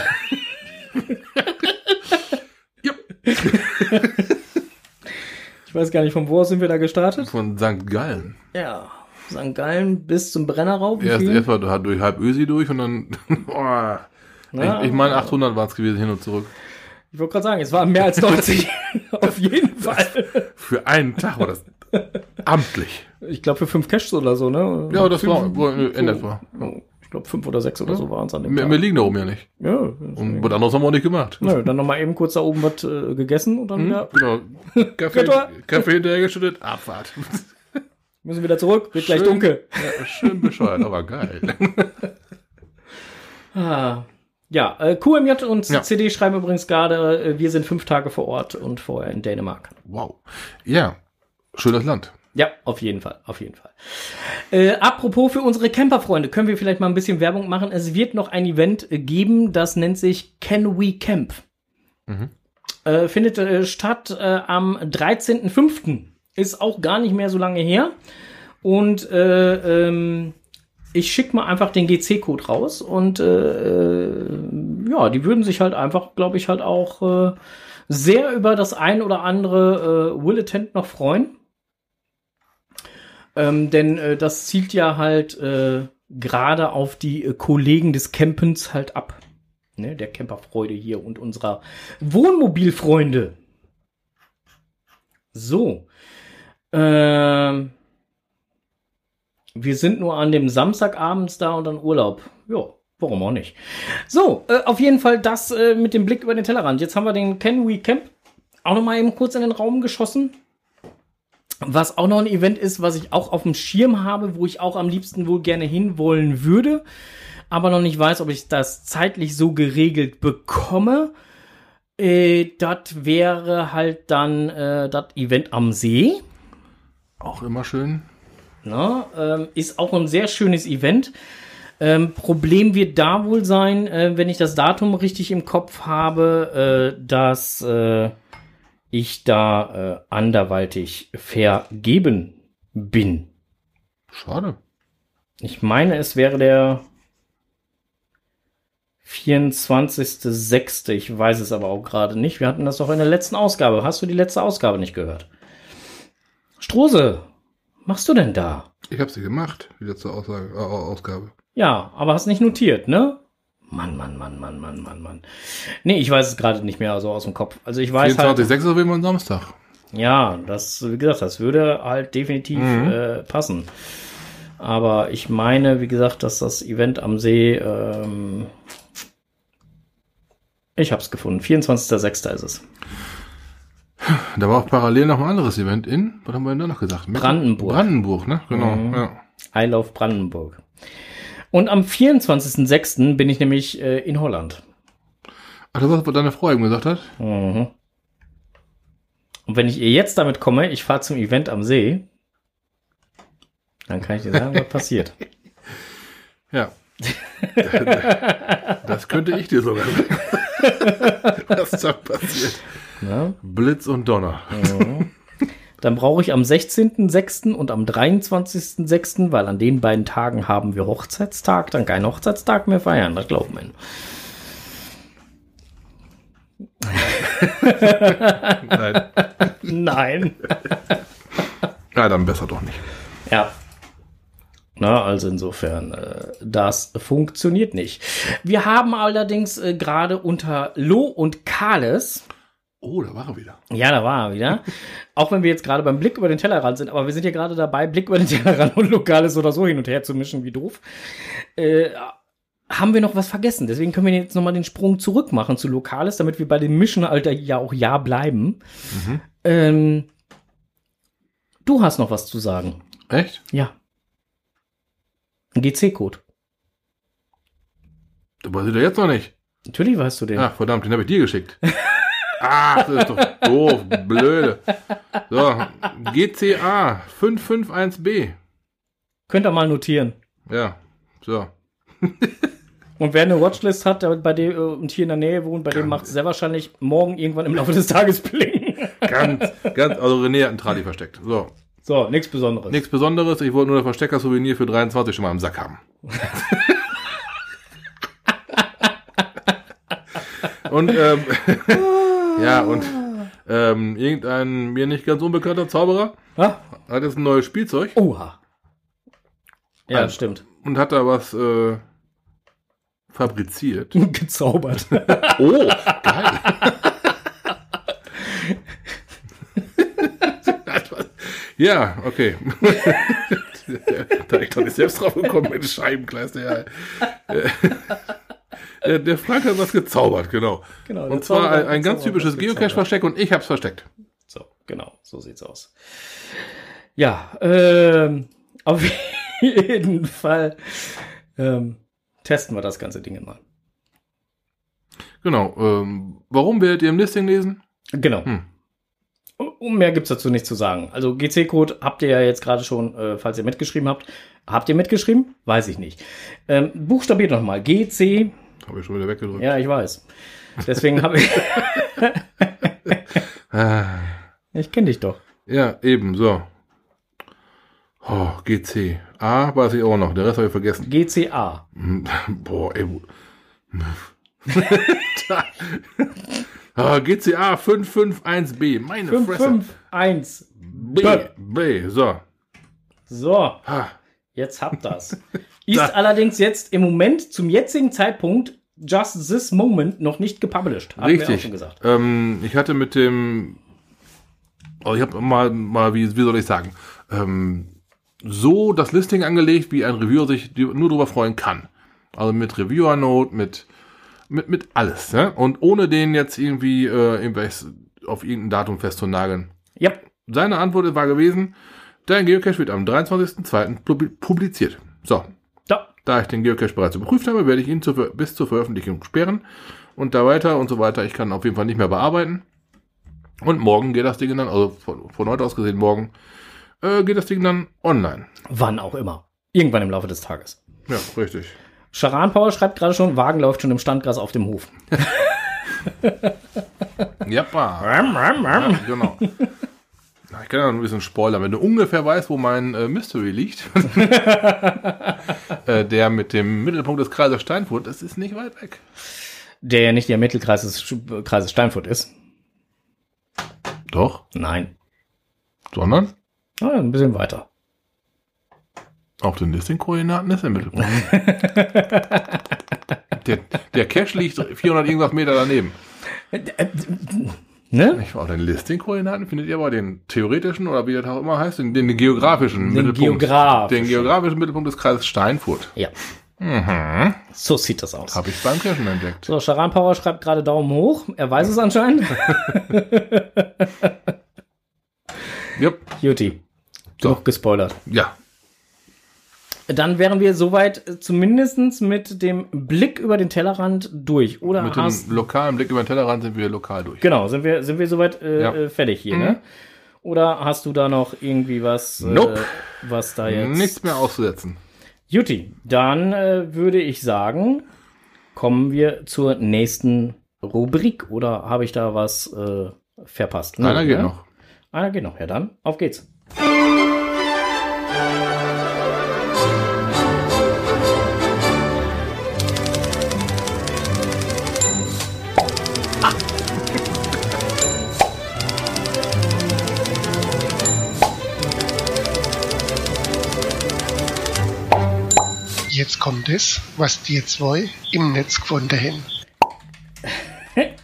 ja. Ich weiß gar nicht, von wo aus sind wir da gestartet? Von St. Gallen. Ja. St. Gallen bis zum Brennerraub. wie Erst erstmal da durch halb Ösi durch und dann. Oh, Ja. ich ich meine, 800 waren es gewesen, hin und zurück. Ich wollte gerade sagen, es waren mehr als 90. Auf jeden Fall. Für einen Tag war das amtlich. Ich glaube für fünf Cashs oder so, ne? Ja, das war Fünf- wo- in etwa. Ich glaube fünf oder sechs oder so waren es an dem Wir, Tag. wir liegen da oben ja nicht. Ja. Und was anderes haben wir auch nicht gemacht. Nö, dann nochmal eben kurz da oben was äh, gegessen und dann wieder Genau. Kaffee. Kaffee hinterhergeschüttet, Abfahrt. müssen wir wieder zurück. Wird gleich Schön. dunkel. Ja, schön bescheuert, aber geil. Ah. Ja, äh, QMJ und Ja. CD schreiben übrigens gerade, äh, wir sind fünf Tage vor Ort und vorher in Dänemark. Wow. Ja, schönes Land. Ja, auf jeden Fall, auf jeden Fall. Äh, apropos für unsere Camperfreunde, können wir vielleicht mal ein bisschen Werbung machen. Es wird noch ein Event äh, geben, das nennt sich Can We Camp. Äh, findet äh, statt äh, am 13.05. Ist auch gar nicht mehr so lange her. Und äh, ähm, ich schicke mal einfach den GC-Code raus und äh, äh, ja, die würden sich halt einfach, glaube ich, halt auch äh, sehr über das ein oder andere äh, Will-Attent noch freuen. Ähm, denn äh, das zielt ja halt äh, gerade auf die äh, Kollegen des Campens halt ab. Ne, der Camperfreude hier und unserer Wohnmobilfreunde. So. Ähm, wir sind nur an dem Samstagabends da und dann Urlaub. ja, warum auch nicht. So, äh, auf jeden Fall das äh, mit dem Blick über den Tellerrand. Jetzt haben wir den Can We Camp auch noch mal eben kurz in den Raum geschossen. Was auch noch ein Event ist, was ich auch auf dem Schirm habe, wo ich auch am liebsten wohl gerne hinwollen würde, aber noch nicht weiß, ob ich das zeitlich so geregelt bekomme. Äh, das wäre halt dann äh, das Event am See. Auch immer schön. Na, ähm, ist auch ein sehr schönes Event. Ähm, Problem wird da wohl sein, äh, wenn ich das Datum richtig im Kopf habe, äh, dass äh, ich da äh, anderweitig vergeben bin. Schade. Ich meine, es wäre der 24.06. Ich weiß es aber auch gerade nicht. Wir hatten das doch in der letzten Ausgabe. Hast du die letzte Ausgabe nicht gehört? Strose, machst du denn da? Ich habe sie gemacht, die letzte Aussage, äh, Ausgabe. Ja, aber hast nicht notiert, ne? Mann, Mann, Mann, Mann, Mann, Mann, Mann. Nee, ich weiß es gerade nicht mehr so aus dem Kopf. Also ich weiß 24.06. halt. ist wie immer Samstag. Ja, das, wie gesagt, das würde halt definitiv Mhm. äh, passen. Aber ich meine, wie gesagt, dass das Event am See, ähm, ich hab's gefunden. 24.06. ist es. Da war auch parallel noch ein anderes Event in, was haben wir denn da noch gesagt? Brandenburg. Brandenburg, ne? Genau, Mhm. ja. I love Brandenburg. Und am 24.06. bin ich nämlich äh, in Holland. Ach, das ist, was deine Frau eben gesagt hat? Mhm. Und wenn ich ihr jetzt damit komme, ich fahre zum Event am See, dann kann ich dir sagen, was passiert. Ja. das könnte ich dir sogar sagen. Was da passiert. Ne? Blitz und Donner. Dann brauche ich am 16.06. und am 23.06., weil an den beiden Tagen haben wir Hochzeitstag, dann keinen Hochzeitstag mehr feiern, das glaubt man. Nein. Nein. Ja, dann besser doch nicht. Ja. Na, also insofern, äh, das funktioniert nicht. Wir haben allerdings äh, gerade unter Lo und Kales, Oh, da war er wieder. ja, da war er wieder, auch wenn wir jetzt gerade beim Blick über den Tellerrand sind, aber wir sind ja gerade dabei, Blick über den Tellerrand und Lokales oder so hin und her zu mischen, wie doof, äh, haben wir noch was vergessen. Deswegen können wir jetzt nochmal den Sprung zurück machen zu Lokales, damit wir bei dem Mischen, Alter, ja auch ja bleiben. Ähm, du hast noch was zu sagen. Echt? Ja. Ein GC-Code. Das weiß ich doch jetzt noch nicht. Natürlich weißt du den. Ach, verdammt, den habe ich dir geschickt. Ach, das ist doch doof, blöde. So, GCA 551B. Könnt ihr mal notieren. Ja, so. Und wer eine Watchlist hat, der bei dem äh, und hier in der Nähe wohnt, bei dem macht es sehr wahrscheinlich morgen irgendwann im Laufe des Tages blinken. Ganz, ganz, also René hat einen Trali versteckt. So, So, nichts Besonderes. nichts Besonderes. Ich wollte nur das Verstecker-Souvenir für 23 schon mal im Sack haben. und, ähm, ja, und, ähm, irgendein mir nicht ganz unbekannter Zauberer Ah, hat jetzt ein neues Spielzeug oha. Ja, Also. stimmt. und hat da was, äh, fabriziert. Gezaubert. Oh, geil. ja, okay. da ich doch nicht selbst drauf gekommen bin, Scheibenkleister. Ja. Der, der Frank hat was gezaubert, genau. Genau, und zwar ein, ein ganz typisches. Geocache-Versteck und ich hab's versteckt. So, genau, so sieht's aus. Ja, ähm, auf jeden Fall ähm, testen wir das ganze Ding mal. Genau. Ähm, warum werdet ihr im Listing lesen? Genau. Hm. Um mehr gibt's dazu nicht zu sagen. Also GC-Code habt ihr ja jetzt gerade schon, äh, falls ihr mitgeschrieben habt. Habt ihr mitgeschrieben? Weiß ich nicht. Ähm, buchstabiert nochmal. GC. Habe ich schon wieder weggedrückt. Ja, ich weiß. Deswegen habe ich. Ah, ich kenne dich doch. ja, eben, so. Oh, GC. A weiß ich auch noch, der Rest habe ich vergessen. GCA. Boah, ey. ah, GCA 551B, meine Fresse. 551. B, B, so. So, Ha, jetzt habt das. Ist allerdings jetzt im Moment, zum jetzigen Zeitpunkt, just this moment noch nicht gepublished. Auch richtig. schon gesagt. Ähm, ich hatte mit dem, oh, ich habe mal, mal wie, wie soll ich sagen, ähm, so das Listing angelegt, wie ein Reviewer sich nur darüber freuen kann. Also mit Reviewer-Note, mit, mit, mit alles. Ne? Und ohne den jetzt irgendwie äh, irgendwelches auf irgendein Datum festzunageln. Ja. Seine Antwort war gewesen, dein Geocache wird am 23.02. publi- publiziert. So, Da. ich den Geocache bereits überprüft habe, werde ich ihn Ver- bis zur Veröffentlichung sperren und da weiter und so weiter. Ich kann auf jeden Fall nicht mehr bearbeiten. Und morgen geht das Ding dann, also von, von heute aus gesehen morgen, äh, geht das Ding dann online. Wann auch immer. Irgendwann im Laufe des Tages. Ja, richtig. Charan Power schreibt gerade schon, Wagen läuft schon im Standgras auf dem Hof. Ja, ja genau. Ich kann ja noch ein bisschen spoilern. Wenn du ungefähr weißt, wo mein äh, Mystery liegt, äh, der mit dem Mittelpunkt des Kreises Steinfurt, das ist nicht weit weg. Der ja nicht der Mittelkreis des Kreises Steinfurt ist. Doch, Nein. sondern Ah, ein bisschen weiter. auf den Listing-Koordinaten ist der Mittelpunkt. der, der Cache liegt 400 irgendwas Meter daneben. Ne? Ich war auf den Listing-Koordinaten findet ihr aber den theoretischen oder wie das auch immer heißt, den, den geografischen Den Mittelpunkt. geografischen. Den geografischen Mittelpunkt des Kreises Steinfurt. Ja. Mhm. So sieht das aus. Habe ich beim Cachen entdeckt. So, Charan Power schreibt gerade Daumen hoch. Er weiß es anscheinend. Yep. Juti. So. Genug gespoilert. Ja, Dann wären wir soweit äh, zumindestens mit dem Blick über den Tellerrand durch. Oder mit hast, dem lokalen Blick über den Tellerrand sind wir lokal durch. Genau, sind wir, sind wir soweit äh, Ja. äh, fertig hier, Mhm. ne? Oder hast du da noch irgendwie was, Nope. äh, was da jetzt. Nichts mehr auszusetzen. Juti, dann äh, würde ich sagen, kommen wir zur nächsten Rubrik. Oder habe ich da was äh, verpasst? Einer geht ne? noch. Einer geht noch. Ja, dann auf geht's. Jetzt kommt es, was die zwei im Netz gefunden haben.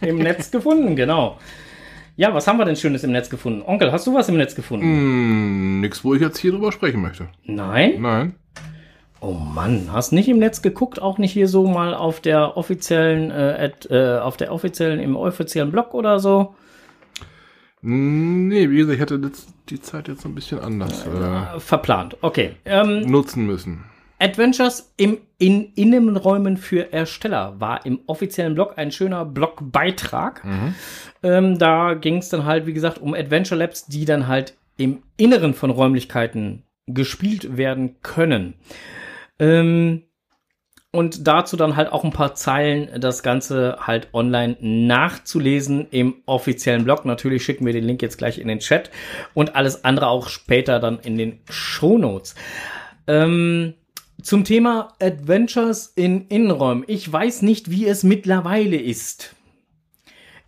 Im Netz gefunden, genau. Ja, was haben wir denn Schönes im Netz gefunden? Onkel, hast du was im Netz gefunden? Hm, nix, wo ich jetzt hier drüber sprechen möchte. Nein? Nein. Oh Mann, hast nicht im Netz geguckt, auch nicht hier so mal auf der offiziellen, äh, äh, auf der offiziellen, im offiziellen Blog oder so? Nee, wie gesagt, ich hatte jetzt die Zeit jetzt ein bisschen anders äh, Äh, verplant. Okay. Ähm, nutzen müssen. Adventures im, in Innenräumen für Ersteller war im offiziellen Blog ein schöner Blogbeitrag. Ähm, da ging es dann halt, wie gesagt, um Adventure Labs, die dann halt im Inneren von Räumlichkeiten gespielt werden können. Ähm, und dazu dann halt auch ein paar Zeilen, das Ganze halt online nachzulesen im offiziellen Blog. Natürlich schicken wir den Link jetzt gleich in den Chat und alles andere auch später dann in den Shownotes. Ähm, zum Thema Adventures in Innenräumen. Ich weiß nicht, wie es mittlerweile ist.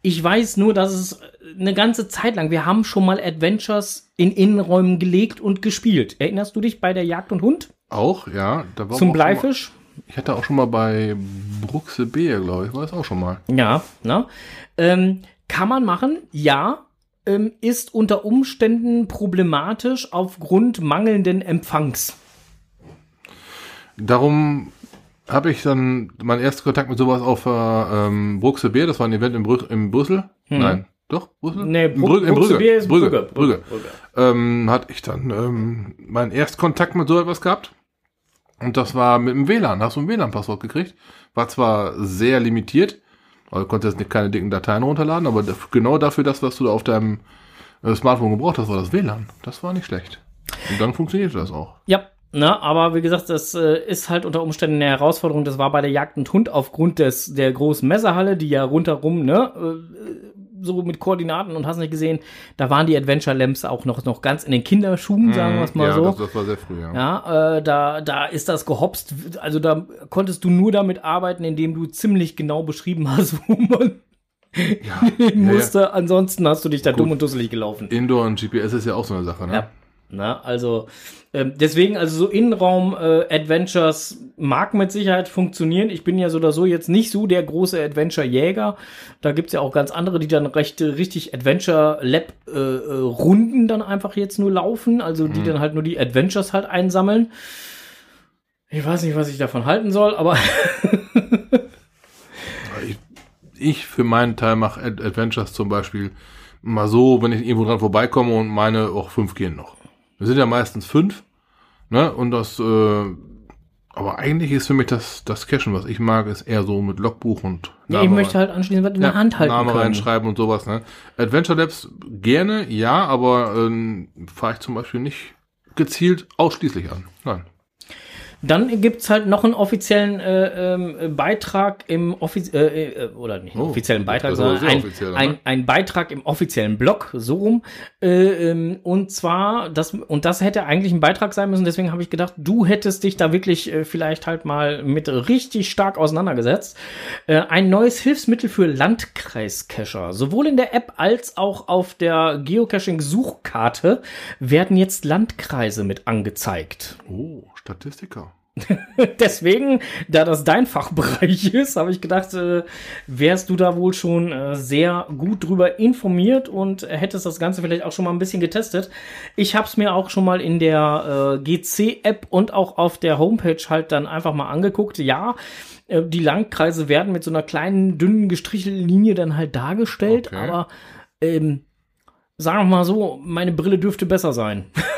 Ich weiß nur, dass es eine ganze Zeit lang, wir haben schon mal Adventures in Innenräumen gelegt und gespielt. Erinnerst du dich bei der Jagd und Hund Auch, ja. Da war zum auch schon mal- Bleifisch? Ich hatte auch schon mal bei Bruxe Beer, glaube ich, war das auch schon mal. Ja, ne? Ähm, kann man machen, ja. Ähm, ist unter Umständen problematisch aufgrund mangelnden Empfangs. Darum habe ich dann meinen ersten Kontakt mit sowas auf äh, ähm, Bruxe Beer, das war ein Event in, Brü in Brüssel. Nein, doch, Brüssel? Hm. Nee, in, Bru- in Brügge. Beer ist Brügge. Brügge. Brügge. Brügge. Ähm, hatte ich dann ähm, meinen Erstkontakt mit so etwas gehabt. Und das war mit dem WLAN. Hast du ein WLAN-Passwort gekriegt? War zwar sehr limitiert, also du konntest jetzt nicht keine dicken Dateien runterladen, aber genau dafür das, was du da auf deinem äh, Smartphone gebraucht hast, war das WLAN. Das war nicht schlecht. Und dann funktionierte das auch. Ja, ne, aber wie gesagt, das äh, ist halt unter Umständen eine Herausforderung. Das war bei der Jagd und Hund aufgrund des der großen Messerhalle, die ja rundherum, ne, äh, so mit Koordinaten und hast nicht gesehen, da waren die Adventure Lamps auch noch, noch ganz in den Kinderschuhen, sagen wir es mal ja, so. Das, das war sehr früh, ja. Ja, äh, da, da ist das gehopst. Also da konntest du nur damit arbeiten, indem du ziemlich genau beschrieben hast, wo man ja. hin ja, musste. Ansonsten hast du dich da Gut. dumm und dusselig gelaufen. Indoor und GPS ist ja auch so eine Sache, ne? Ja. Na, also ähm, deswegen, also so Innenraum-Adventures mag mit Sicherheit funktionieren. Ich bin ja so oder so jetzt nicht so der große Adventure-Jäger. Da gibt's ja auch ganz andere, die dann recht, richtig Adventure-Lab-Runden dann einfach jetzt nur laufen. Also die dann halt nur die Adventures halt einsammeln. Ich weiß nicht, was ich davon halten soll, aber Ich, ich für meinen Teil mache Ad Adventures zum Beispiel mal so, wenn ich irgendwo dran vorbeikomme und meine, auch fünf gehen noch. Wir sind ja meistens fünf, ne? Und das, äh, aber eigentlich ist für mich das, das Cashen, was ich mag, ist eher so mit Logbuch und ja, ich möchte halt anschließend was in der Hand halten Name können. reinschreiben und sowas, ne? Adventure Labs gerne, ja, aber ähm, fahre ich zum Beispiel nicht gezielt ausschließlich an. Nein. Dann gibt's halt noch einen offiziellen äh, ähm, Beitrag im Offiz äh, äh, oder nicht einen Oh, offiziellen Beitrag, sondern ein, offiziell, ne? ein, ein Beitrag im offiziellen Blog, so rum. Äh, ähm, und zwar, das, und das hätte eigentlich ein Beitrag sein müssen, deswegen habe ich gedacht, du hättest dich da wirklich äh, vielleicht halt mal mit richtig stark auseinandergesetzt. Äh, ein neues Hilfsmittel für Landkreiscacher. Sowohl in der App als auch auf der Geocaching-Suchkarte werden jetzt Landkreise mit angezeigt. Oh, Statistiker. Deswegen, da das dein Fachbereich ist, habe ich gedacht, äh, wärst du da wohl schon äh, sehr gut drüber informiert und hättest das Ganze vielleicht auch schon mal ein bisschen getestet. Ich habe es mir auch schon mal in der äh, GC-App und auch auf der Homepage halt dann einfach mal angeguckt. Ja, äh, die Landkreise werden mit so einer kleinen, dünnen gestrichelten Linie dann halt dargestellt, Okay. aber ähm, sagen wir mal so, meine Brille dürfte besser sein.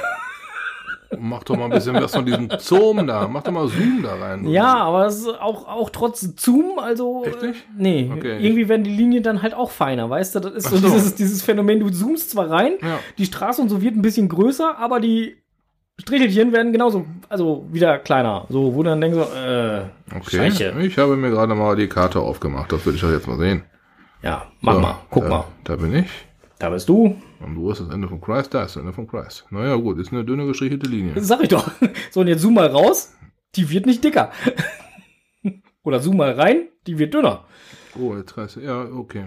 Mach doch mal ein bisschen was von diesem Zoom da. Mach doch mal Zoom da rein. Ja, aber es ist auch, auch trotz Zoom, also. Nicht? äh, Nee, Okay. irgendwie werden die Linien dann halt auch feiner, weißt du? Das ist so, so. Dieses, dieses Phänomen, du zoomst zwar rein, Ja. die Straße und so wird ein bisschen größer, aber die Strichelchen werden genauso, also wieder kleiner. So, wo du dann denkst, so, äh, Okay. Scheiße. Ich habe mir gerade mal die Karte aufgemacht. Das will ich doch jetzt mal sehen. Ja, mach So, mal, guck da, mal. Da bin ich. Da bist du. Und wo ist das Ende von Christ? Da ist das Ende von Christ. Naja, gut, ist eine dünne gestrichelte Linie. Das sag ich doch. So, und jetzt zoom mal raus, die wird nicht dicker. Oder zoom mal rein, die wird dünner. Oh, jetzt Christ. Ja, okay.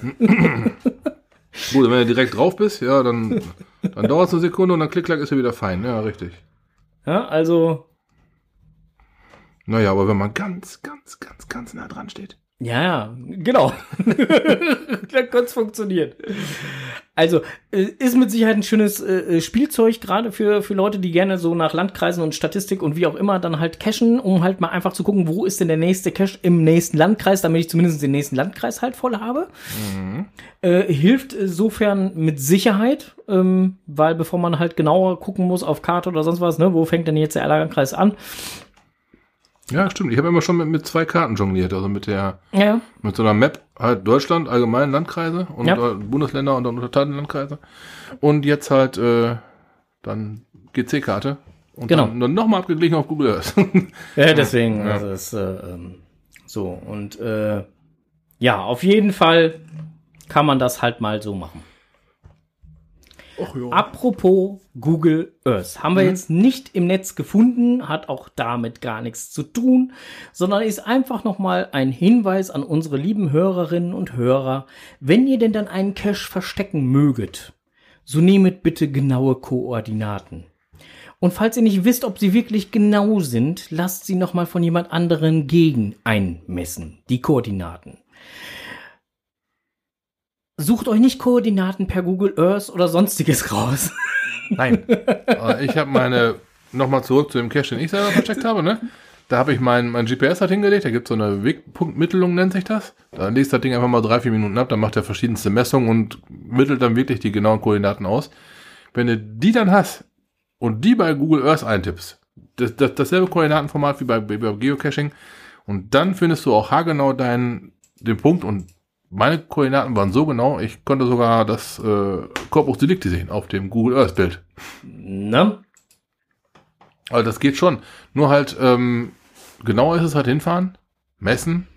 gut, wenn du direkt drauf bist, ja, dann, dann dauert es eine Sekunde und dann klick, klack ist er wieder fein. Ja, richtig. Ja, also, Naja, aber wenn man ganz, ganz, ganz, ganz nah dran steht. Ja, ja, genau. Dann könnte es funktionieren. Also, äh, ist mit Sicherheit ein schönes äh, Spielzeug, gerade für, für Leute, die gerne so nach Landkreisen und Statistik und wie auch immer dann halt cachen, um halt mal einfach zu gucken, wo ist denn der nächste Cache im nächsten Landkreis, damit ich zumindest den nächsten Landkreis halt voll habe. Äh, hilft insofern mit Sicherheit, ähm, weil bevor man halt genauer gucken muss auf Karte oder sonst was, ne, wo fängt denn jetzt der Landkreis an? Ja, stimmt. Ich habe immer schon mit, mit zwei Karten jongliert. Also mit der, Ja, mit so einer Map, halt Deutschland, allgemein Landkreise und Ja. äh, Bundesländer und dann unterteilte Landkreise. Und jetzt halt äh, dann GC-Karte. Und Genau. dann, dann nochmal abgeglichen auf Google Earth. Ja, deswegen, Ja. also es, äh, ähm, so und äh, ja, auf jeden Fall kann man das halt mal so machen. Ja. Apropos Google Earth, haben wir jetzt nicht im Netz gefunden, hat auch damit gar nichts zu tun, sondern ist einfach noch mal ein Hinweis an unsere lieben Hörerinnen und Hörer, wenn ihr denn dann einen Cache verstecken möget, so nehmet bitte genaue Koordinaten. Und falls ihr nicht wisst, ob sie wirklich genau sind, lasst sie noch mal von jemand anderen gegen einmessen, die Koordinaten. Sucht euch nicht Koordinaten per Google Earth oder sonstiges raus. Nein. Aber ich habe meine, nochmal zurück zu dem Cache, den ich selber versteckt habe, ne? Da habe ich mein, mein GPS halt hingelegt, da gibt es so eine Wegpunktmittelung, nennt sich das. Da liest das Ding einfach mal drei, vier Minuten ab, dann macht er verschiedenste Messungen und mittelt dann wirklich die genauen Koordinaten aus. Wenn du die dann hast und die bei Google Earth eintippst, das, das, dasselbe Koordinatenformat wie bei, bei Geocaching, und dann findest du auch haargenau deinen, den Punkt und meine Koordinaten waren so genau, ich konnte sogar das äh, Corpus Delicti sehen auf dem Google Earth Bild. Ne? Also das geht schon. Nur halt, ähm, genauer ist es halt hinfahren, messen,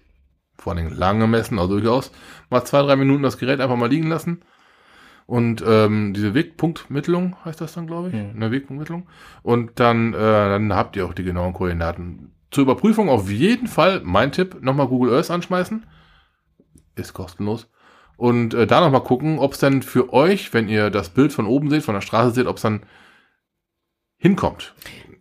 vor allem lange messen, also durchaus, mal zwei, drei Minuten das Gerät einfach mal liegen lassen. Und ähm, diese Wegpunktmittelung heißt das dann, glaube ich. Hm. Eine Wegpunktmittelung. Und dann, äh, dann habt ihr auch die genauen Koordinaten. Zur Überprüfung auf jeden Fall, mein Tipp, nochmal Google Earth anschmeißen. Ist kostenlos. Und äh, da nochmal gucken, ob es dann für euch, wenn ihr das Bild von oben seht, von der Straße seht, ob es dann hinkommt.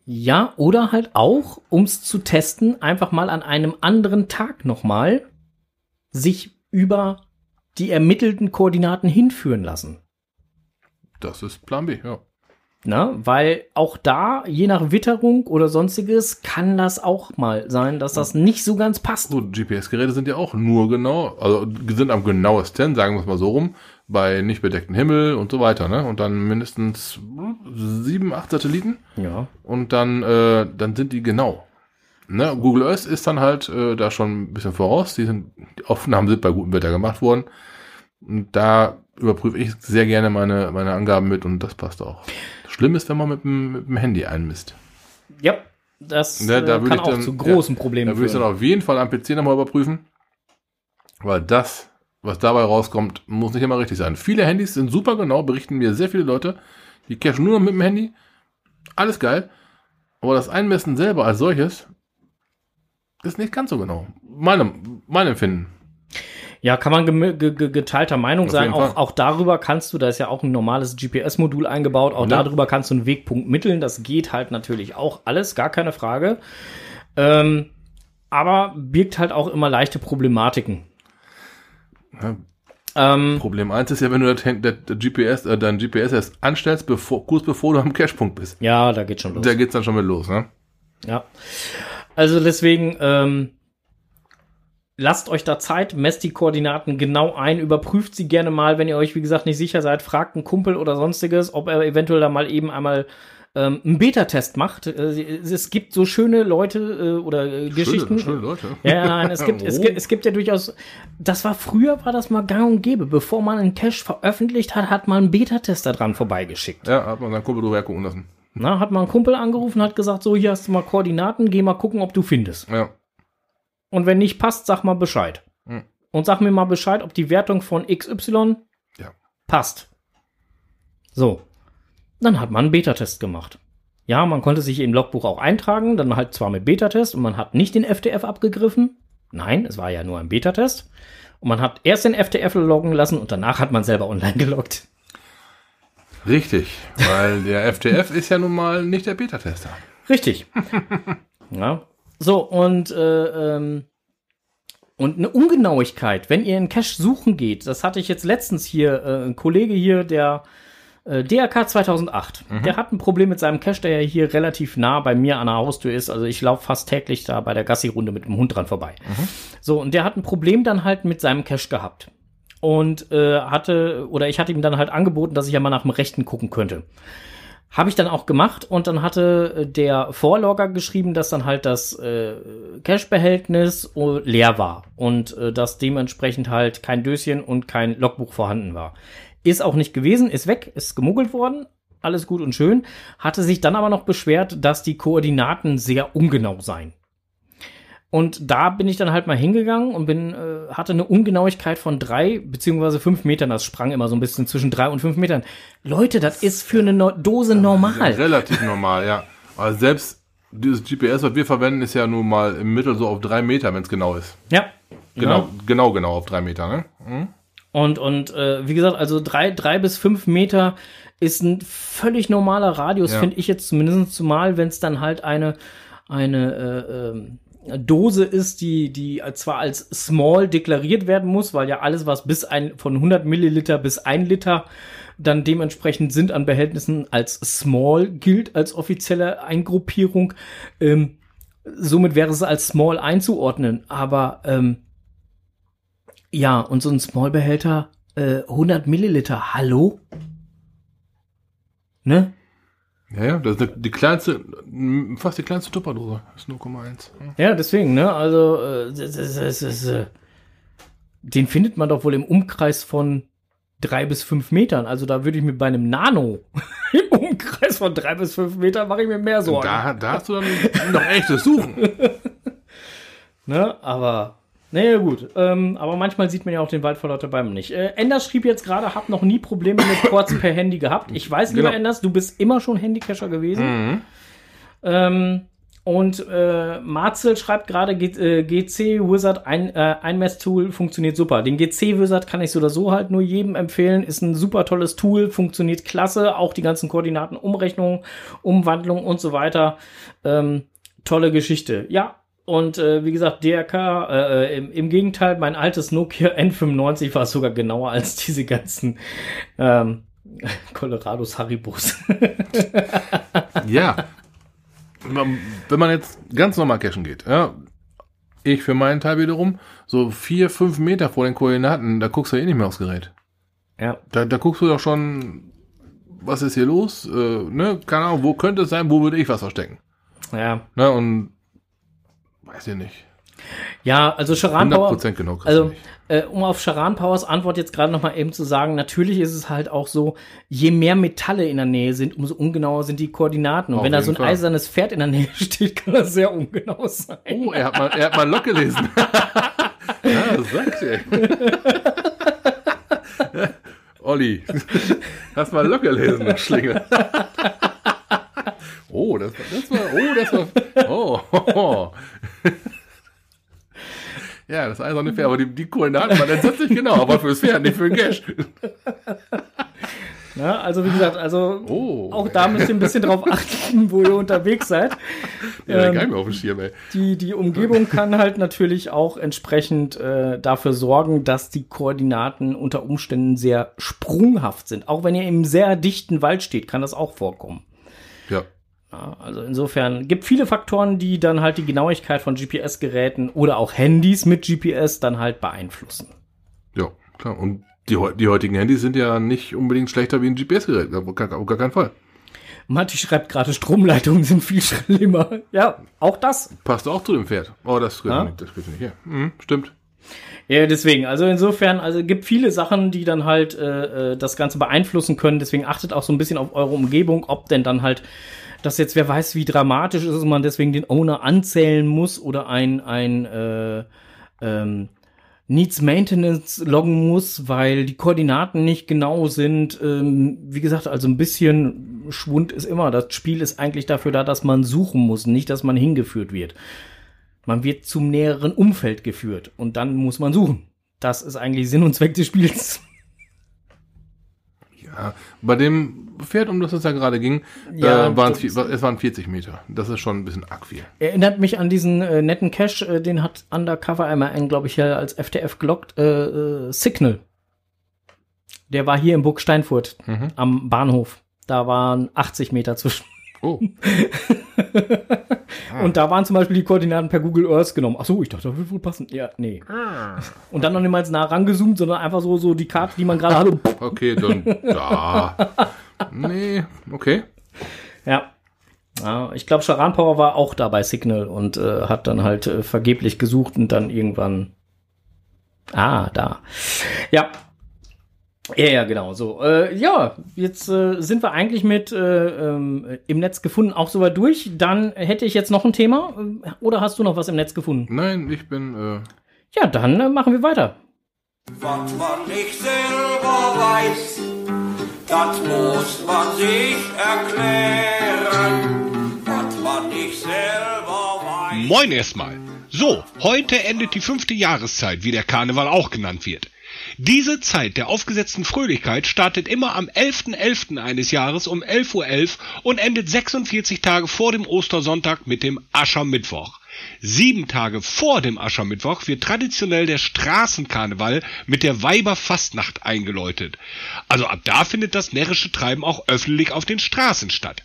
Ja, oder halt auch, ums zu testen, einfach mal an einem anderen Tag nochmal sich über die ermittelten Koordinaten hinführen lassen. Das ist Plan B, ja. Ne? Weil auch da, je nach Witterung oder sonstiges, kann das auch mal sein, dass das nicht so ganz passt. So, GPS-Geräte sind ja auch nur genau, also sind am genauesten, sagen wir es mal so rum, bei nicht bedecktem Himmel und so weiter, ne? Und dann mindestens sieben, acht Satelliten Ja. und dann, äh, dann sind die genau. Ne? Google Earth ist dann halt äh, da schon ein bisschen voraus. Die, sind, die Aufnahmen sind bei gutem Wetter gemacht worden. Und da überprüfe ich sehr gerne meine, meine Angaben mit und das passt auch. Schlimm ist, wenn man mit dem, mit dem Handy einmisst. Ja, das Ne, da äh, kann ich auch dann- zu großen Da Problemen würde ich dann führen. auf jeden Fall am PC nochmal überprüfen. Weil das, was dabei rauskommt, muss nicht immer richtig sein. Viele Handys sind super genau, berichten mir sehr viele Leute. Die cachen nur noch mit dem Handy. Alles geil. Aber das Einmessen selber als solches ist nicht ganz so genau. Meinem, mein Empfinden. Ja, kann man gemi- ge ge geteilter Meinung Auf sein. Auch, auch darüber kannst du, da ist ja auch ein normales GPS-Modul eingebaut, auch Ja. darüber kannst du einen Wegpunkt mitteln. Das geht halt natürlich auch alles, gar keine Frage. Ähm, aber birgt halt auch immer leichte Problematiken. Ja. Ähm, Problem eins ist ja, wenn du das GPS, äh, dein GPS erst anstellst, bevor, kurz bevor du am Cashpunkt bist. ja, da geht schon los. Da geht's dann schon mit los, ne? Ja. Also deswegen, ähm, lasst euch da Zeit, messt die Koordinaten genau ein, überprüft sie gerne mal, wenn ihr euch, wie gesagt, nicht sicher seid, fragt einen Kumpel oder sonstiges, ob er eventuell da mal eben einmal ähm, einen Beta-Test macht. Äh, es gibt so schöne Leute äh, oder äh, Geschichten. Schöne, schöne Leute. Ja, nein, es gibt, es, Oh. gibt, es gibt ja durchaus, das war früher, war das mal gang und gäbe. Bevor man einen Cache veröffentlicht hat, hat man einen Beta-Tester dran vorbeigeschickt. Ja, hat man seinen Kumpel drüber gucken lassen. Na, hat man einen Kumpel angerufen, hat gesagt, so, hier hast du mal Koordinaten, geh mal gucken, ob du findest. Ja. Und wenn nicht passt, sag mal Bescheid. Hm. Und sag mir mal Bescheid, ob die Wertung von XY Ja. passt. So. Dann hat man einen Beta-Test gemacht. Ja, man konnte sich im Logbuch auch eintragen, dann halt zwar mit Beta-Test und man hat nicht den FTF abgegriffen. Nein, es war ja nur ein Beta-Test. Und man hat erst den FTF loggen lassen und danach hat man selber online geloggt. Richtig, weil der FTF ist ja nun mal nicht der Beta-Tester. Richtig. ja. So, und, äh, ähm, und eine Ungenauigkeit, wenn ihr einen Cache suchen geht, das hatte ich jetzt letztens hier, äh, ein Kollege hier, der äh, DRK 2008, der hat ein Problem mit seinem Cache, der ja hier relativ nah bei mir an der Haustür ist. Also ich laufe fast täglich da bei der Gassi-Runde mit dem Hund dran vorbei. So, und der hat ein Problem dann halt mit seinem Cache gehabt. Und äh, hatte, oder ich hatte ihm dann halt angeboten, dass ich ja mal nach dem Rechten gucken könnte. Habe ich dann auch gemacht und dann hatte äh, der Vorlogger geschrieben, dass dann halt das äh, Cache-Behältnis äh, leer war und äh, dass dementsprechend halt kein Döschen und kein Logbuch vorhanden war. Ist auch nicht gewesen, ist weg, ist gemuggelt worden, alles gut und schön, hatte sich dann aber noch beschwert, dass die Koordinaten sehr ungenau seien. Und da bin ich dann halt mal hingegangen und bin, äh, hatte eine Ungenauigkeit von drei beziehungsweise fünf Metern. Das sprang immer so ein bisschen zwischen drei und fünf Metern. Leute, das ist für eine no Dose normal. Relativ normal, ja. Aber selbst dieses GPS, was wir verwenden, ist ja nun mal im Mittel so auf drei Meter, wenn es genau ist. Ja. Genau, Ja. genau, genau auf drei Meter, ne? Mhm. Und, und äh, wie gesagt, also drei, drei bis fünf Meter ist ein völlig normaler Radius, Ja. finde ich jetzt zumindest, zumal wenn es dann halt eine, eine äh, ähm, Dose ist, die, die zwar als small deklariert werden muss, weil ja alles, was bis ein, von 100 Milliliter bis ein Liter dann dementsprechend sind an Behältnissen als small gilt als offizielle Eingruppierung. Ähm, somit wäre es als small einzuordnen, aber ähm, ja, und so ein Small-Behälter, äh, 100 Milliliter, hallo? Ne? Ja, ja, das ist die kleinste, fast die kleinste Tupperdose. Ist 0,1. Ja. Ja, deswegen, ne? Also, äh, das, das, das, äh, den findet man doch wohl im Umkreis von drei bis fünf Metern. Also da würde ich mir bei einem Nano im Umkreis von drei bis fünf Metern mache ich mir mehr Sorgen. Da, da hast du dann noch echtes Suchen. Ne? Aber, naja, gut. Ähm, aber manchmal sieht man ja auch den Wald vor lauter Bäumen nicht. Äh, Enders schrieb jetzt gerade, hab noch nie Probleme mit Ports per Handy gehabt. Ich weiß, lieber Genau. Enders, du bist immer schon Handycacher gewesen. Ähm, und äh, Marzel schreibt gerade, äh, GC Wizard ein, äh, Einmesstool funktioniert super. Den GC Wizard kann ich so oder so halt nur jedem empfehlen. Ist ein super tolles Tool, funktioniert klasse. Auch die ganzen Koordinaten, Umrechnung, Umwandlung und so weiter. Ähm, tolle Geschichte. Ja. Und äh, wie gesagt, DRK, äh, im, im Gegenteil, mein altes Nokia N95 war sogar genauer als diese ganzen ähm, Colorados Haribos. Ja. Wenn man jetzt ganz normal cashen geht, ja, ich für meinen Teil wiederum, so vier, fünf Meter vor den Koordinaten, da guckst du eh nicht mehr aufs Gerät. ja. Da, da guckst du doch schon, was ist hier los? Äh, ne? Keine Ahnung, wo könnte es sein, wo würde ich was verstecken? Ja. Ne? Und weiß ich nicht. Ja, also Charan Power. 100% genau Also, äh, um auf Charan Powers Antwort jetzt gerade noch mal eben zu sagen, natürlich ist es halt auch so, je mehr Metalle in der Nähe sind, umso ungenauer sind die Koordinaten. Und Auf wenn da so ein Fall. eisernes Pferd in der Nähe steht, kann das sehr ungenau sein. Oh, er hat mal, er hat mal Lok gelesen. ja, das sagt er. Olli, hast mal Lok gelesen, Schlingel. Oh, das war, das war, oh, das war, oh, oh, oh. Ja, das eiserne Pferd, aber die, die Koordinaten waren entsetzlich genau, aber fürs Pferd, nicht für den Cash. Ja, also wie gesagt, also Oh. auch da müsst ihr ein bisschen drauf achten, wo ihr unterwegs seid. Ja, Ähm, ich mir auf den Schirm, ey. Die, die Umgebung kann halt natürlich auch entsprechend äh, dafür sorgen, dass die Koordinaten unter Umständen sehr sprunghaft sind. Auch wenn ihr im sehr dichten Wald steht, kann das auch vorkommen. Ja. Also insofern gibt viele Faktoren, die dann halt die Genauigkeit von GPS-Geräten oder auch Handys mit GPS dann halt beeinflussen. Ja, klar. Und die, die heutigen Handys sind ja nicht unbedingt schlechter wie ein GPS-Gerät. Auf gar, auf gar keinen Fall. Matti schreibt gerade, Stromleitungen sind viel schlimmer. Ja, auch das. Passt auch zu dem Pferd. Oh, das kriegt Ja? nicht. Das kriegt nicht. Ja, mhm, stimmt. Ja, deswegen, also insofern, also gibt viele Sachen, die dann halt äh, äh, das Ganze beeinflussen können. Deswegen achtet auch so ein bisschen auf eure Umgebung, ob denn dann halt das jetzt, wer weiß, wie dramatisch ist, dass man deswegen den Owner anzählen muss oder ein, ein äh, ähm, Needs Maintenance loggen muss, weil die Koordinaten nicht genau sind. Ähm, wie gesagt, also ein bisschen Schwund ist immer. Das Spiel ist eigentlich dafür da, dass man suchen muss, nicht, dass man hingeführt wird. Man wird zum näheren Umfeld geführt und dann muss man suchen. Das ist eigentlich Sinn und Zweck des Spiels. Ja, bei dem Pferd, um das es da gerade ging, Ja, äh, waren es, waren 40 Meter. Das ist schon ein bisschen arg viel. Erinnert mich an diesen äh, netten Cache, äh, den hat Undercover einmal ein, glaube ich, ja als FTF gelockt, äh, äh, Signal. Der war hier in Burg Steinfurt Mhm. am Bahnhof. Da waren 80 Meter zwischen. Oh, Und da waren zum Beispiel die Koordinaten per Google Earth genommen. Ach so, ich dachte, das wird wohl passen. Ja, nee. Und dann noch niemals nah rangezoomt, sondern einfach so, so die Karte, die man gerade hatte. okay, dann da. Nee, okay. Ja. ja ich glaube, Charan Power war auch da bei Signal und äh, hat dann halt äh, vergeblich gesucht und dann irgendwann. Ah, da. Ja. Ja, ja, genau, so. Äh, ja, jetzt äh, sind wir eigentlich mit äh, ähm, im Netz gefunden auch soweit durch. Dann hätte ich jetzt noch ein Thema. äh, Oder hast du noch was im Netz gefunden? Nein, ich bin, äh, Ja, dann äh, machen wir weiter. Was man nicht selber weiß, das muss man sich erklären. Was man nicht selber weiß. Moin erstmal. So, heute endet die fünfte Jahreszeit, wie der Karneval auch genannt wird. Diese Zeit der aufgesetzten Fröhlichkeit startet immer am 11.11. eines Jahres um 11.11 Uhr und endet 46 Tage vor dem Ostersonntag mit dem Aschermittwoch. Sieben Tage vor dem Aschermittwoch wird traditionell der Straßenkarneval mit der Weiberfastnacht eingeläutet. Also ab da findet das närrische Treiben auch öffentlich auf den Straßen statt.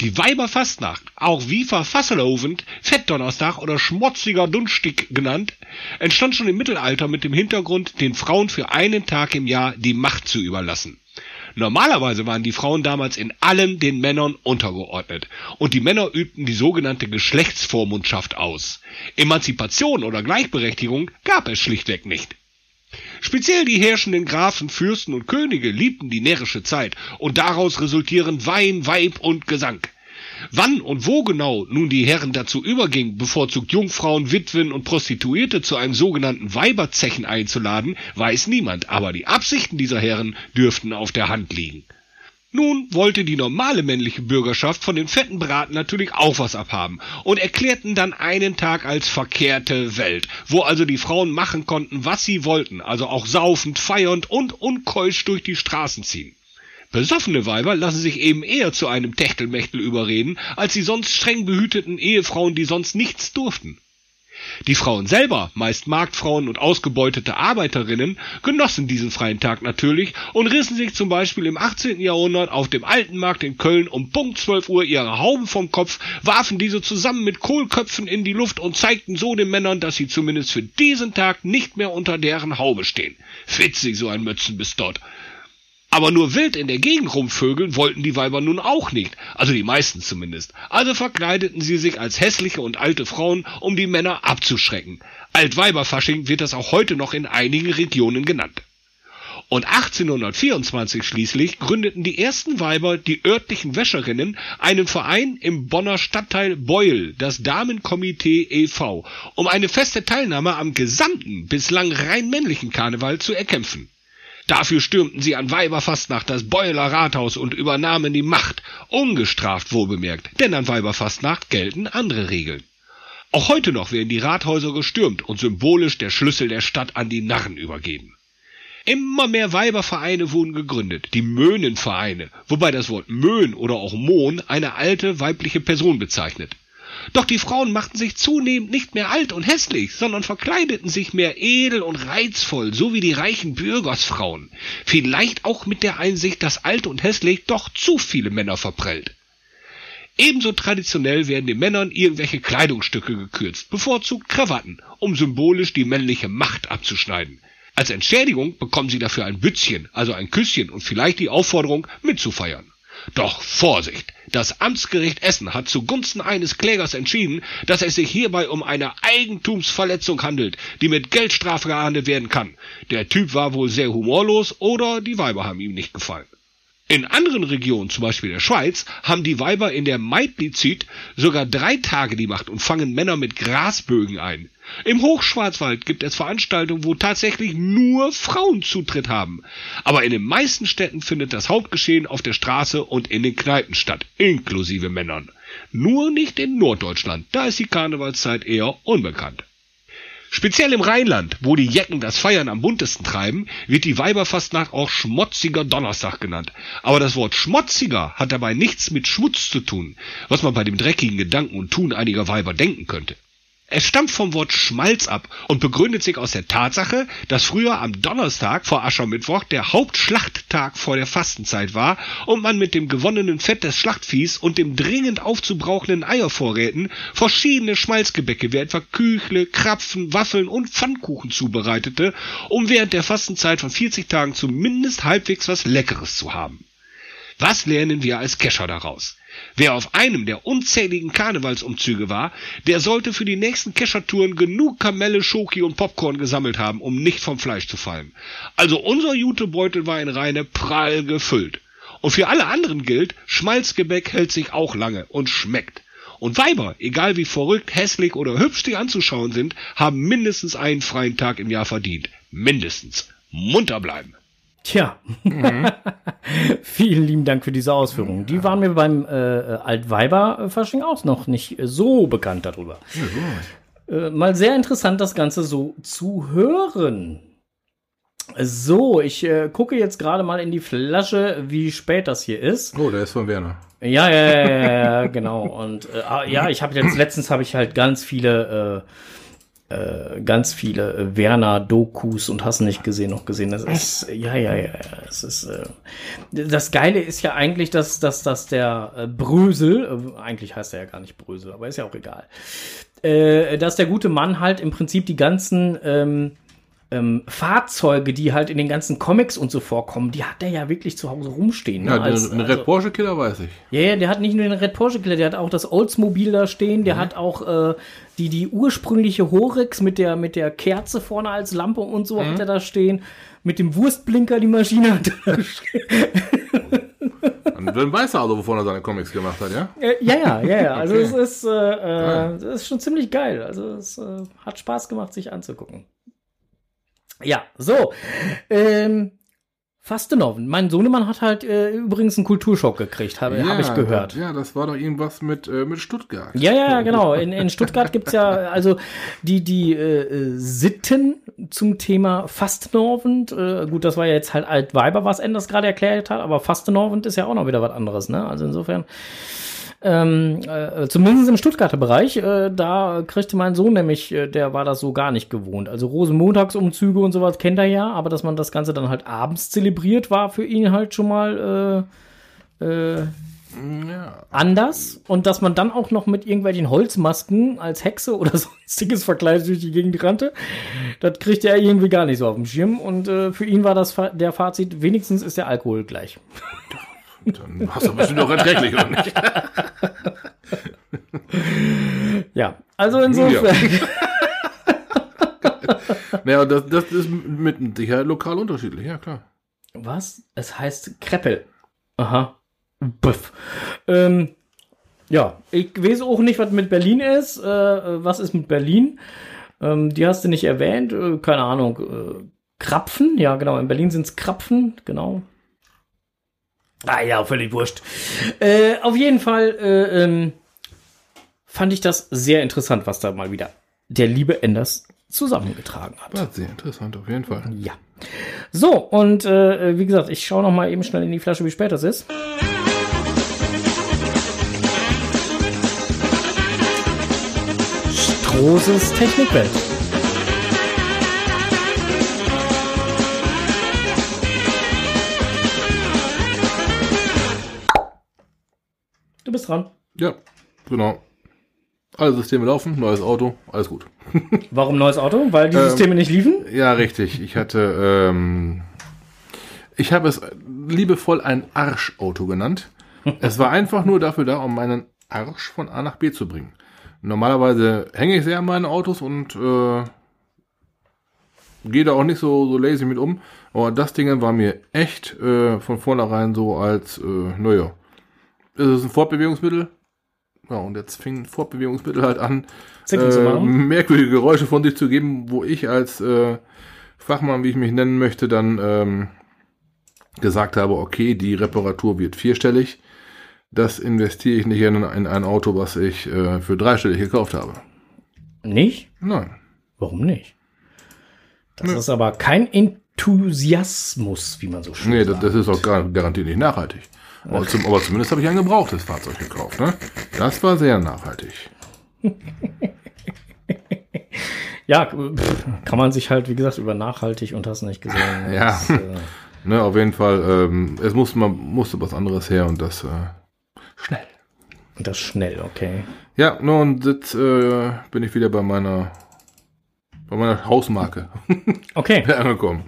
Die Weiberfastnacht, auch Wiefer Fasselovend, Fettdonnerstag oder Schmotziger Dunstig genannt, entstand schon im Mittelalter mit dem Hintergrund, den Frauen für einen Tag im Jahr die Macht zu überlassen. Normalerweise waren die Frauen damals in allem den Männern untergeordnet und die Männer übten die sogenannte Geschlechtsvormundschaft aus. Emanzipation oder Gleichberechtigung gab es schlichtweg nicht. Speziell die herrschenden Grafen, Fürsten und Könige liebten die närrische Zeit und daraus resultieren Wein, Weib und Gesang. Wann und wo genau nun die Herren dazu übergingen, bevorzugt Jungfrauen, Witwen und Prostituierte zu einem sogenannten Weiberzechen einzuladen, weiß niemand, aber die Absichten dieser Herren dürften auf der Hand liegen. Nun wollte die normale männliche Bürgerschaft von den fetten Braten natürlich auch was abhaben und erklärten dann einen Tag als verkehrte Welt, wo also die Frauen machen konnten, was sie wollten, also auch saufend, feiernd und unkeusch durch die Straßen ziehen. Besoffene Weiber lassen sich eben eher zu einem Techtelmechtel überreden, als die sonst streng behüteten Ehefrauen, die sonst nichts durften. Die Frauen selber, meist Marktfrauen und ausgebeutete Arbeiterinnen, genossen diesen freien Tag natürlich und rissen sich zum Beispiel im 18. Jahrhundert auf dem Alten Markt in Köln um Punkt 12 Uhr ihre Hauben vom Kopf, warfen diese zusammen mit Kohlköpfen in die Luft und zeigten so den Männern, dass sie zumindest für diesen Tag nicht mehr unter deren Haube stehen. Witzig so ein Mützen bis dort. Aber nur wild in der Gegend rumvögeln wollten die Weiber nun auch nicht, also die meisten zumindest. Also verkleideten sie sich als hässliche und alte Frauen, um die Männer abzuschrecken. Altweiberfasching wird das auch heute noch in einigen Regionen genannt. Und 1824 schließlich gründeten die ersten Weiber, die örtlichen Wäscherinnen, einen Verein im Bonner Stadtteil Beuel, das Damenkomitee e.V., um eine feste Teilnahme am gesamten, bislang rein männlichen Karneval zu erkämpfen. Dafür stürmten sie an Weiberfastnacht das Beueler Rathaus und übernahmen die Macht, ungestraft wohlbemerkt, denn an Weiberfastnacht gelten andere Regeln. Auch heute noch werden die Rathäuser gestürmt und symbolisch der Schlüssel der Stadt an die Narren übergeben. Immer mehr Weibervereine wurden gegründet, die Möhnenvereine, wobei das Wort Möhn oder auch Mohn eine alte weibliche Person bezeichnet. Doch die Frauen machten sich zunehmend nicht mehr alt und hässlich, sondern verkleideten sich mehr edel und reizvoll, so wie die reichen Bürgersfrauen. Vielleicht auch mit der Einsicht, dass alt und hässlich doch zu viele Männer verprellt. Ebenso traditionell werden den Männern irgendwelche Kleidungsstücke gekürzt, bevorzugt Krawatten, um symbolisch die männliche Macht abzuschneiden. Als Entschädigung bekommen sie dafür ein Bützchen, also ein Küsschen und vielleicht die Aufforderung mitzufeiern. Doch Vorsicht! Das Amtsgericht Essen hat zugunsten eines Klägers entschieden, dass es sich hierbei um eine Eigentumsverletzung handelt, die mit Geldstrafe geahndet werden kann. Der Typ war wohl sehr humorlos oder die Weiber haben ihm nicht gefallen. In anderen Regionen, zum Beispiel der Schweiz, haben die Weiber in der Meidlizid sogar drei Tage die Macht und fangen Männer mit Grasbögen ein. Im Hochschwarzwald gibt es Veranstaltungen, wo tatsächlich nur Frauen Zutritt haben. Aber in den meisten Städten findet das Hauptgeschehen auf der Straße und in den Kneipen statt, inklusive Männern. Nur nicht in Norddeutschland, da ist die Karnevalszeit eher unbekannt. Speziell im Rheinland, wo die Jecken das Feiern am buntesten treiben, wird die Weiberfastnacht auch Schmotziger Donnerstag genannt. Aber das Wort Schmotziger hat dabei nichts mit Schmutz zu tun, was man bei dem dreckigen Gedanken und Tun einiger Weiber denken könnte. Es stammt vom Wort Schmalz ab und begründet sich aus der Tatsache, dass früher am Donnerstag vor Aschermittwoch der Hauptschlachttag vor der Fastenzeit war und man mit dem gewonnenen Fett des Schlachtviehs und dem dringend aufzubrauchenden Eiervorräten verschiedene Schmalzgebäcke wie etwa Küchle, Krapfen, Waffeln und Pfannkuchen zubereitete, um während der Fastenzeit von 40 Tagen zumindest halbwegs was Leckeres zu haben. Was lernen wir als Kescher daraus? Wer auf einem der unzähligen Karnevalsumzüge war, der sollte für die nächsten Keschertouren genug Kamelle, Schoki und Popcorn gesammelt haben, um nicht vom Fleisch zu fallen. Also unser Jutebeutel war in Reine prall gefüllt. Und für alle anderen gilt, Schmalzgebäck hält sich auch lange und schmeckt. Und Weiber, egal wie verrückt, hässlich oder hübsch die anzuschauen sind, haben mindestens einen freien Tag im Jahr verdient. Mindestens. Munter bleiben. Tja, vielen lieben Dank für diese Ausführungen. Die waren mir beim äh, Altweiber-Fasching auch noch nicht so bekannt darüber. Äh, mal sehr interessant, das Ganze so zu hören. So, ich äh, gucke jetzt gerade mal in die Flasche, wie spät das hier ist. Oh, der ist von Werner. Ja, ja, ja, ja, ja genau. Und äh, ah, ja, ich habe jetzt letztens habe ich halt ganz viele äh, äh, ganz viele äh, Werner-Dokus und hast nicht gesehen noch gesehen. Das ist, ja, ja, ja, es ist, äh, das Geile ist ja eigentlich, dass, dass, dass der äh, Brösel, äh, eigentlich heißt er ja gar nicht Brösel, aber ist ja auch egal, äh, dass der gute Mann halt im Prinzip die ganzen, ähm, ähm, Fahrzeuge, die halt in den ganzen Comics und so vorkommen, die hat er ja wirklich zu Hause rumstehen. Ne? Ja, Als- den, den Red Porsche Killer weiß ich. ja, ja, der hat nicht nur den Red Porsche Killer, der hat auch das Oldsmobil da stehen, der hat auch äh, die, die ursprüngliche Horix mit der, mit der Kerze vorne als Lampe und so hat er da stehen. Mit dem Wurstblinker die Maschine hat er da stehen. Dann weiß er also, wovon er seine Comics gemacht hat, ja? Äh, ja, ja, ja, ja. Also Okay. es ist, äh, äh, es ist schon ziemlich geil. Also es äh, hat Spaß gemacht, sich anzugucken. Ja, so. Ähm, Fastenoven. Mein Sohnemann hat halt äh, übrigens einen Kulturschock gekriegt, habe hab ich gehört. Ja, das war doch irgendwas mit, äh, mit Stuttgart. Ja, ja, ja, genau. In, in Stuttgart gibt's ja also die, die äh, äh, Sitten zum Thema Fastenorvend. Äh, gut, das war ja jetzt halt Altweiber, was Enders gerade erklärt hat, aber Fastenorvend ist ja auch noch wieder was anderes, ne? Also insofern. Ähm, äh, zumindest im Stuttgarter Bereich, äh, da kriegte mein Sohn nämlich, äh, der war das so gar nicht gewohnt. Also Rosenmontagsumzüge und sowas kennt er ja, aber dass man das Ganze dann halt abends zelebriert, war für ihn halt schon mal äh, äh, anders. Und dass man dann auch noch mit irgendwelchen Holzmasken als Hexe oder sonstiges verkleidet durch die Gegend rannte, das kriegte er irgendwie gar nicht so auf dem Schirm. Und äh, für ihn war das der Fazit, wenigstens ist der Alkohol gleich. Dann hast du bestimmt auch erträglich, oder nicht? Ja, also insofern. Naja, das, das ist mit Sicherheit lokal unterschiedlich, ja klar. Was? Es heißt Kreppel. Aha. Buff. Ähm, ja, ich weiß auch nicht, was mit Berlin ist. Äh, was ist mit Berlin? Ähm, die hast du nicht erwähnt. Äh, keine Ahnung. Äh, Krapfen? Ja, genau. In Berlin sind es Krapfen. Genau. Ah ja, völlig wurscht. Äh, auf jeden Fall äh, ähm, fand ich das sehr interessant, was da mal wieder der liebe Enders zusammengetragen hat. War sehr interessant, auf jeden Fall. Ja. So, und äh, wie gesagt, ich schaue noch mal eben schnell in die Flasche, wie spät das ist. Strohses Technikwelt. Bist dran. Ja, genau. Alle Systeme laufen, neues Auto, alles gut. Warum neues Auto? Weil die Ähm, Systeme nicht liefen? Ja, richtig. Ich hatte, ähm, ich habe es liebevoll ein Arschauto genannt. es war einfach nur dafür da, um meinen Arsch von A nach B zu bringen. Normalerweise hänge ich sehr an meinen Autos und äh, gehe da auch nicht so, so lazy mit um. Aber das Ding war mir echt äh, von vornherein so als, äh, naja, es ist ein Fortbewegungsmittel. Ja, und jetzt fing Fortbewegungsmittel halt an, äh, merkwürdige Geräusche von sich zu geben, wo ich als äh, Fachmann, wie ich mich nennen möchte, dann ähm, gesagt habe, okay, die Reparatur wird vierstellig. Das investiere ich nicht in, in ein Auto, was ich äh, für dreistellig gekauft habe. Nicht? Nein. Warum nicht? Das ist aber kein Enthusiasmus, wie man so schön Nee, das, sagt. das ist auch gar, garantiert nicht nachhaltig. Aber, zum, aber zumindest habe ich ein gebrauchtes Fahrzeug gekauft. Ne? Das war sehr nachhaltig. Ja, pff, kann man sich halt, wie gesagt, über nachhaltig und hast nicht gesehen. Ja. Das, äh, Ne, auf jeden Fall, ähm, es musste, man musste was anderes her und das äh, schnell. und das schnell, okay. Ja, no, und jetzt äh, bin ich wieder bei meiner bei meiner Hausmarke Okay. angekommen.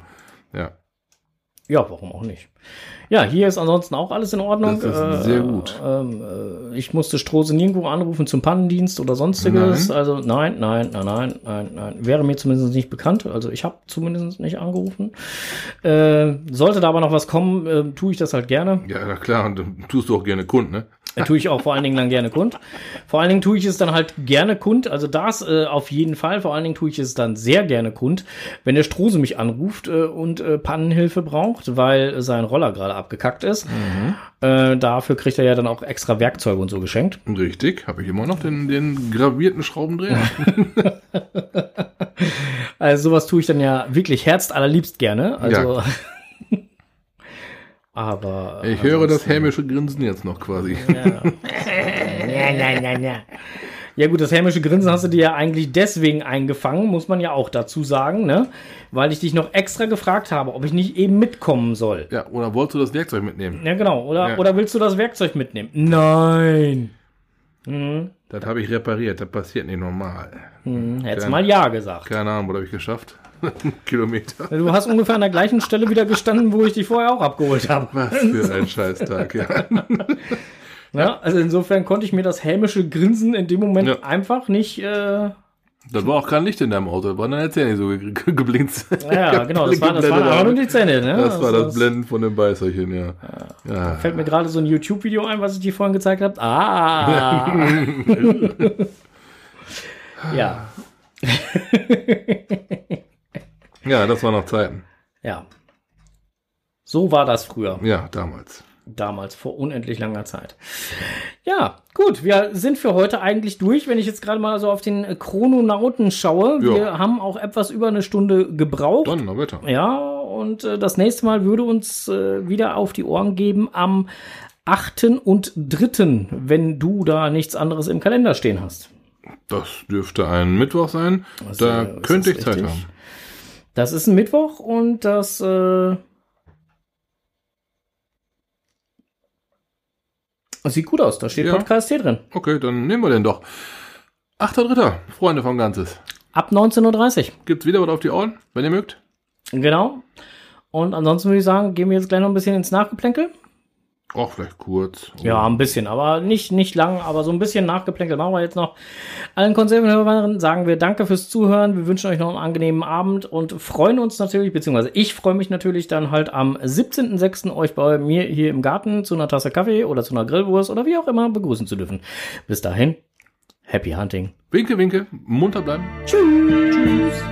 Ja, Ja, warum auch nicht? Ja, hier ist ansonsten auch alles in Ordnung. Das ist sehr gut. Ähm, äh, ich musste Strose nirgendwo anrufen zum Pannendienst oder sonstiges. Nein. Also nein, nein, nein, nein, nein, nein. Wäre mir zumindest nicht bekannt. Also ich habe zumindest nicht angerufen. Äh, sollte da aber noch was kommen, äh, tue ich das halt gerne. ja, na klar, und dann tust du auch gerne Kunden, ne? Äh, tue ich auch vor allen Dingen dann gerne kund. Vor allen Dingen tue ich es dann halt gerne kund. Also das äh, auf jeden Fall. Vor allen Dingen tue ich es dann sehr gerne kund, wenn der Strose mich anruft äh, und äh, Pannenhilfe braucht, weil sein Roller gerade abgekackt ist. Äh, dafür kriegt er ja dann auch extra Werkzeuge und so geschenkt. Richtig, habe ich immer noch den, den gravierten Schraubendreher. Also sowas tue ich dann ja wirklich herzallerliebst gerne. Also aber Ich höre das hämische Grinsen jetzt noch quasi. Ja, ja, ja, ja. Ja gut, das hämische Grinsen hast du dir ja eigentlich deswegen eingefangen, muss man ja auch dazu sagen, ne? Weil ich dich noch extra gefragt habe, ob ich nicht eben mitkommen soll. Ja, oder wolltest du das Werkzeug mitnehmen? Ja genau, oder, Ja. oder willst du das Werkzeug mitnehmen? Nein. Das habe ich repariert, das passiert nicht normal. Hm, hättest mal Ja gesagt. Keine Ahnung, was habe ich geschafft? Kilometer. Du hast ungefähr an der gleichen Stelle wieder gestanden, wo ich dich vorher auch abgeholt habe. Was für ein Scheißtag, ja. Ja, also insofern konnte ich mir das hämische Grinsen in dem Moment Ja. einfach nicht. Äh, Das war auch kein Licht in deinem Auto, das waren deine Zähne so ge ge geblinzt. ja, genau, das, war, das waren einfach nur haben. die Zähne. Ne? Das war Also das Blenden von dem Beißerchen, ja. ja. Fällt mir gerade so ein YouTube-Video ein, was ich dir vorhin gezeigt habe. Ah. ja, Ja, das waren noch Zeiten. ja. So war das früher, Ja, damals. damals, vor unendlich langer Zeit. Ja, gut, wir sind für heute eigentlich durch. Wenn ich jetzt gerade mal so auf den Chrononauten schaue, Ja. wir haben auch etwas über eine Stunde gebraucht. Donnerwetter. Ja, und äh, das nächste Mal würde uns äh, wieder auf die Ohren geben am 8. und 3., wenn du da nichts anderes im Kalender stehen hast. Das dürfte ein Mittwoch sein. Also, da ist könnte ich Zeit richtig? haben. Das ist ein Mittwoch und das äh, das sieht gut aus. Da steht Ja. Podcast T drin. Okay, dann nehmen wir den doch. 8.3. Freunde vom Ganzes. Ab 19.30 Uhr. Gibt's wieder was auf die Ohren, wenn ihr mögt? Genau. Und ansonsten würde ich sagen, gehen wir jetzt gleich noch ein bisschen ins Nachgeplänkel. Auch vielleicht kurz. Ja, ein bisschen, aber nicht, nicht lang, aber so ein bisschen Nachgeplänkel machen wir jetzt noch. Allen Konservenhörern sagen wir Danke fürs Zuhören. Wir wünschen euch noch einen angenehmen Abend und freuen uns natürlich, beziehungsweise ich freue mich natürlich dann halt am 17.06. euch bei mir hier im Garten zu einer Tasse Kaffee oder zu einer Grillwurst oder wie auch immer begrüßen zu dürfen. Bis dahin, happy hunting. Winke, winke, munter bleiben. Tschüss.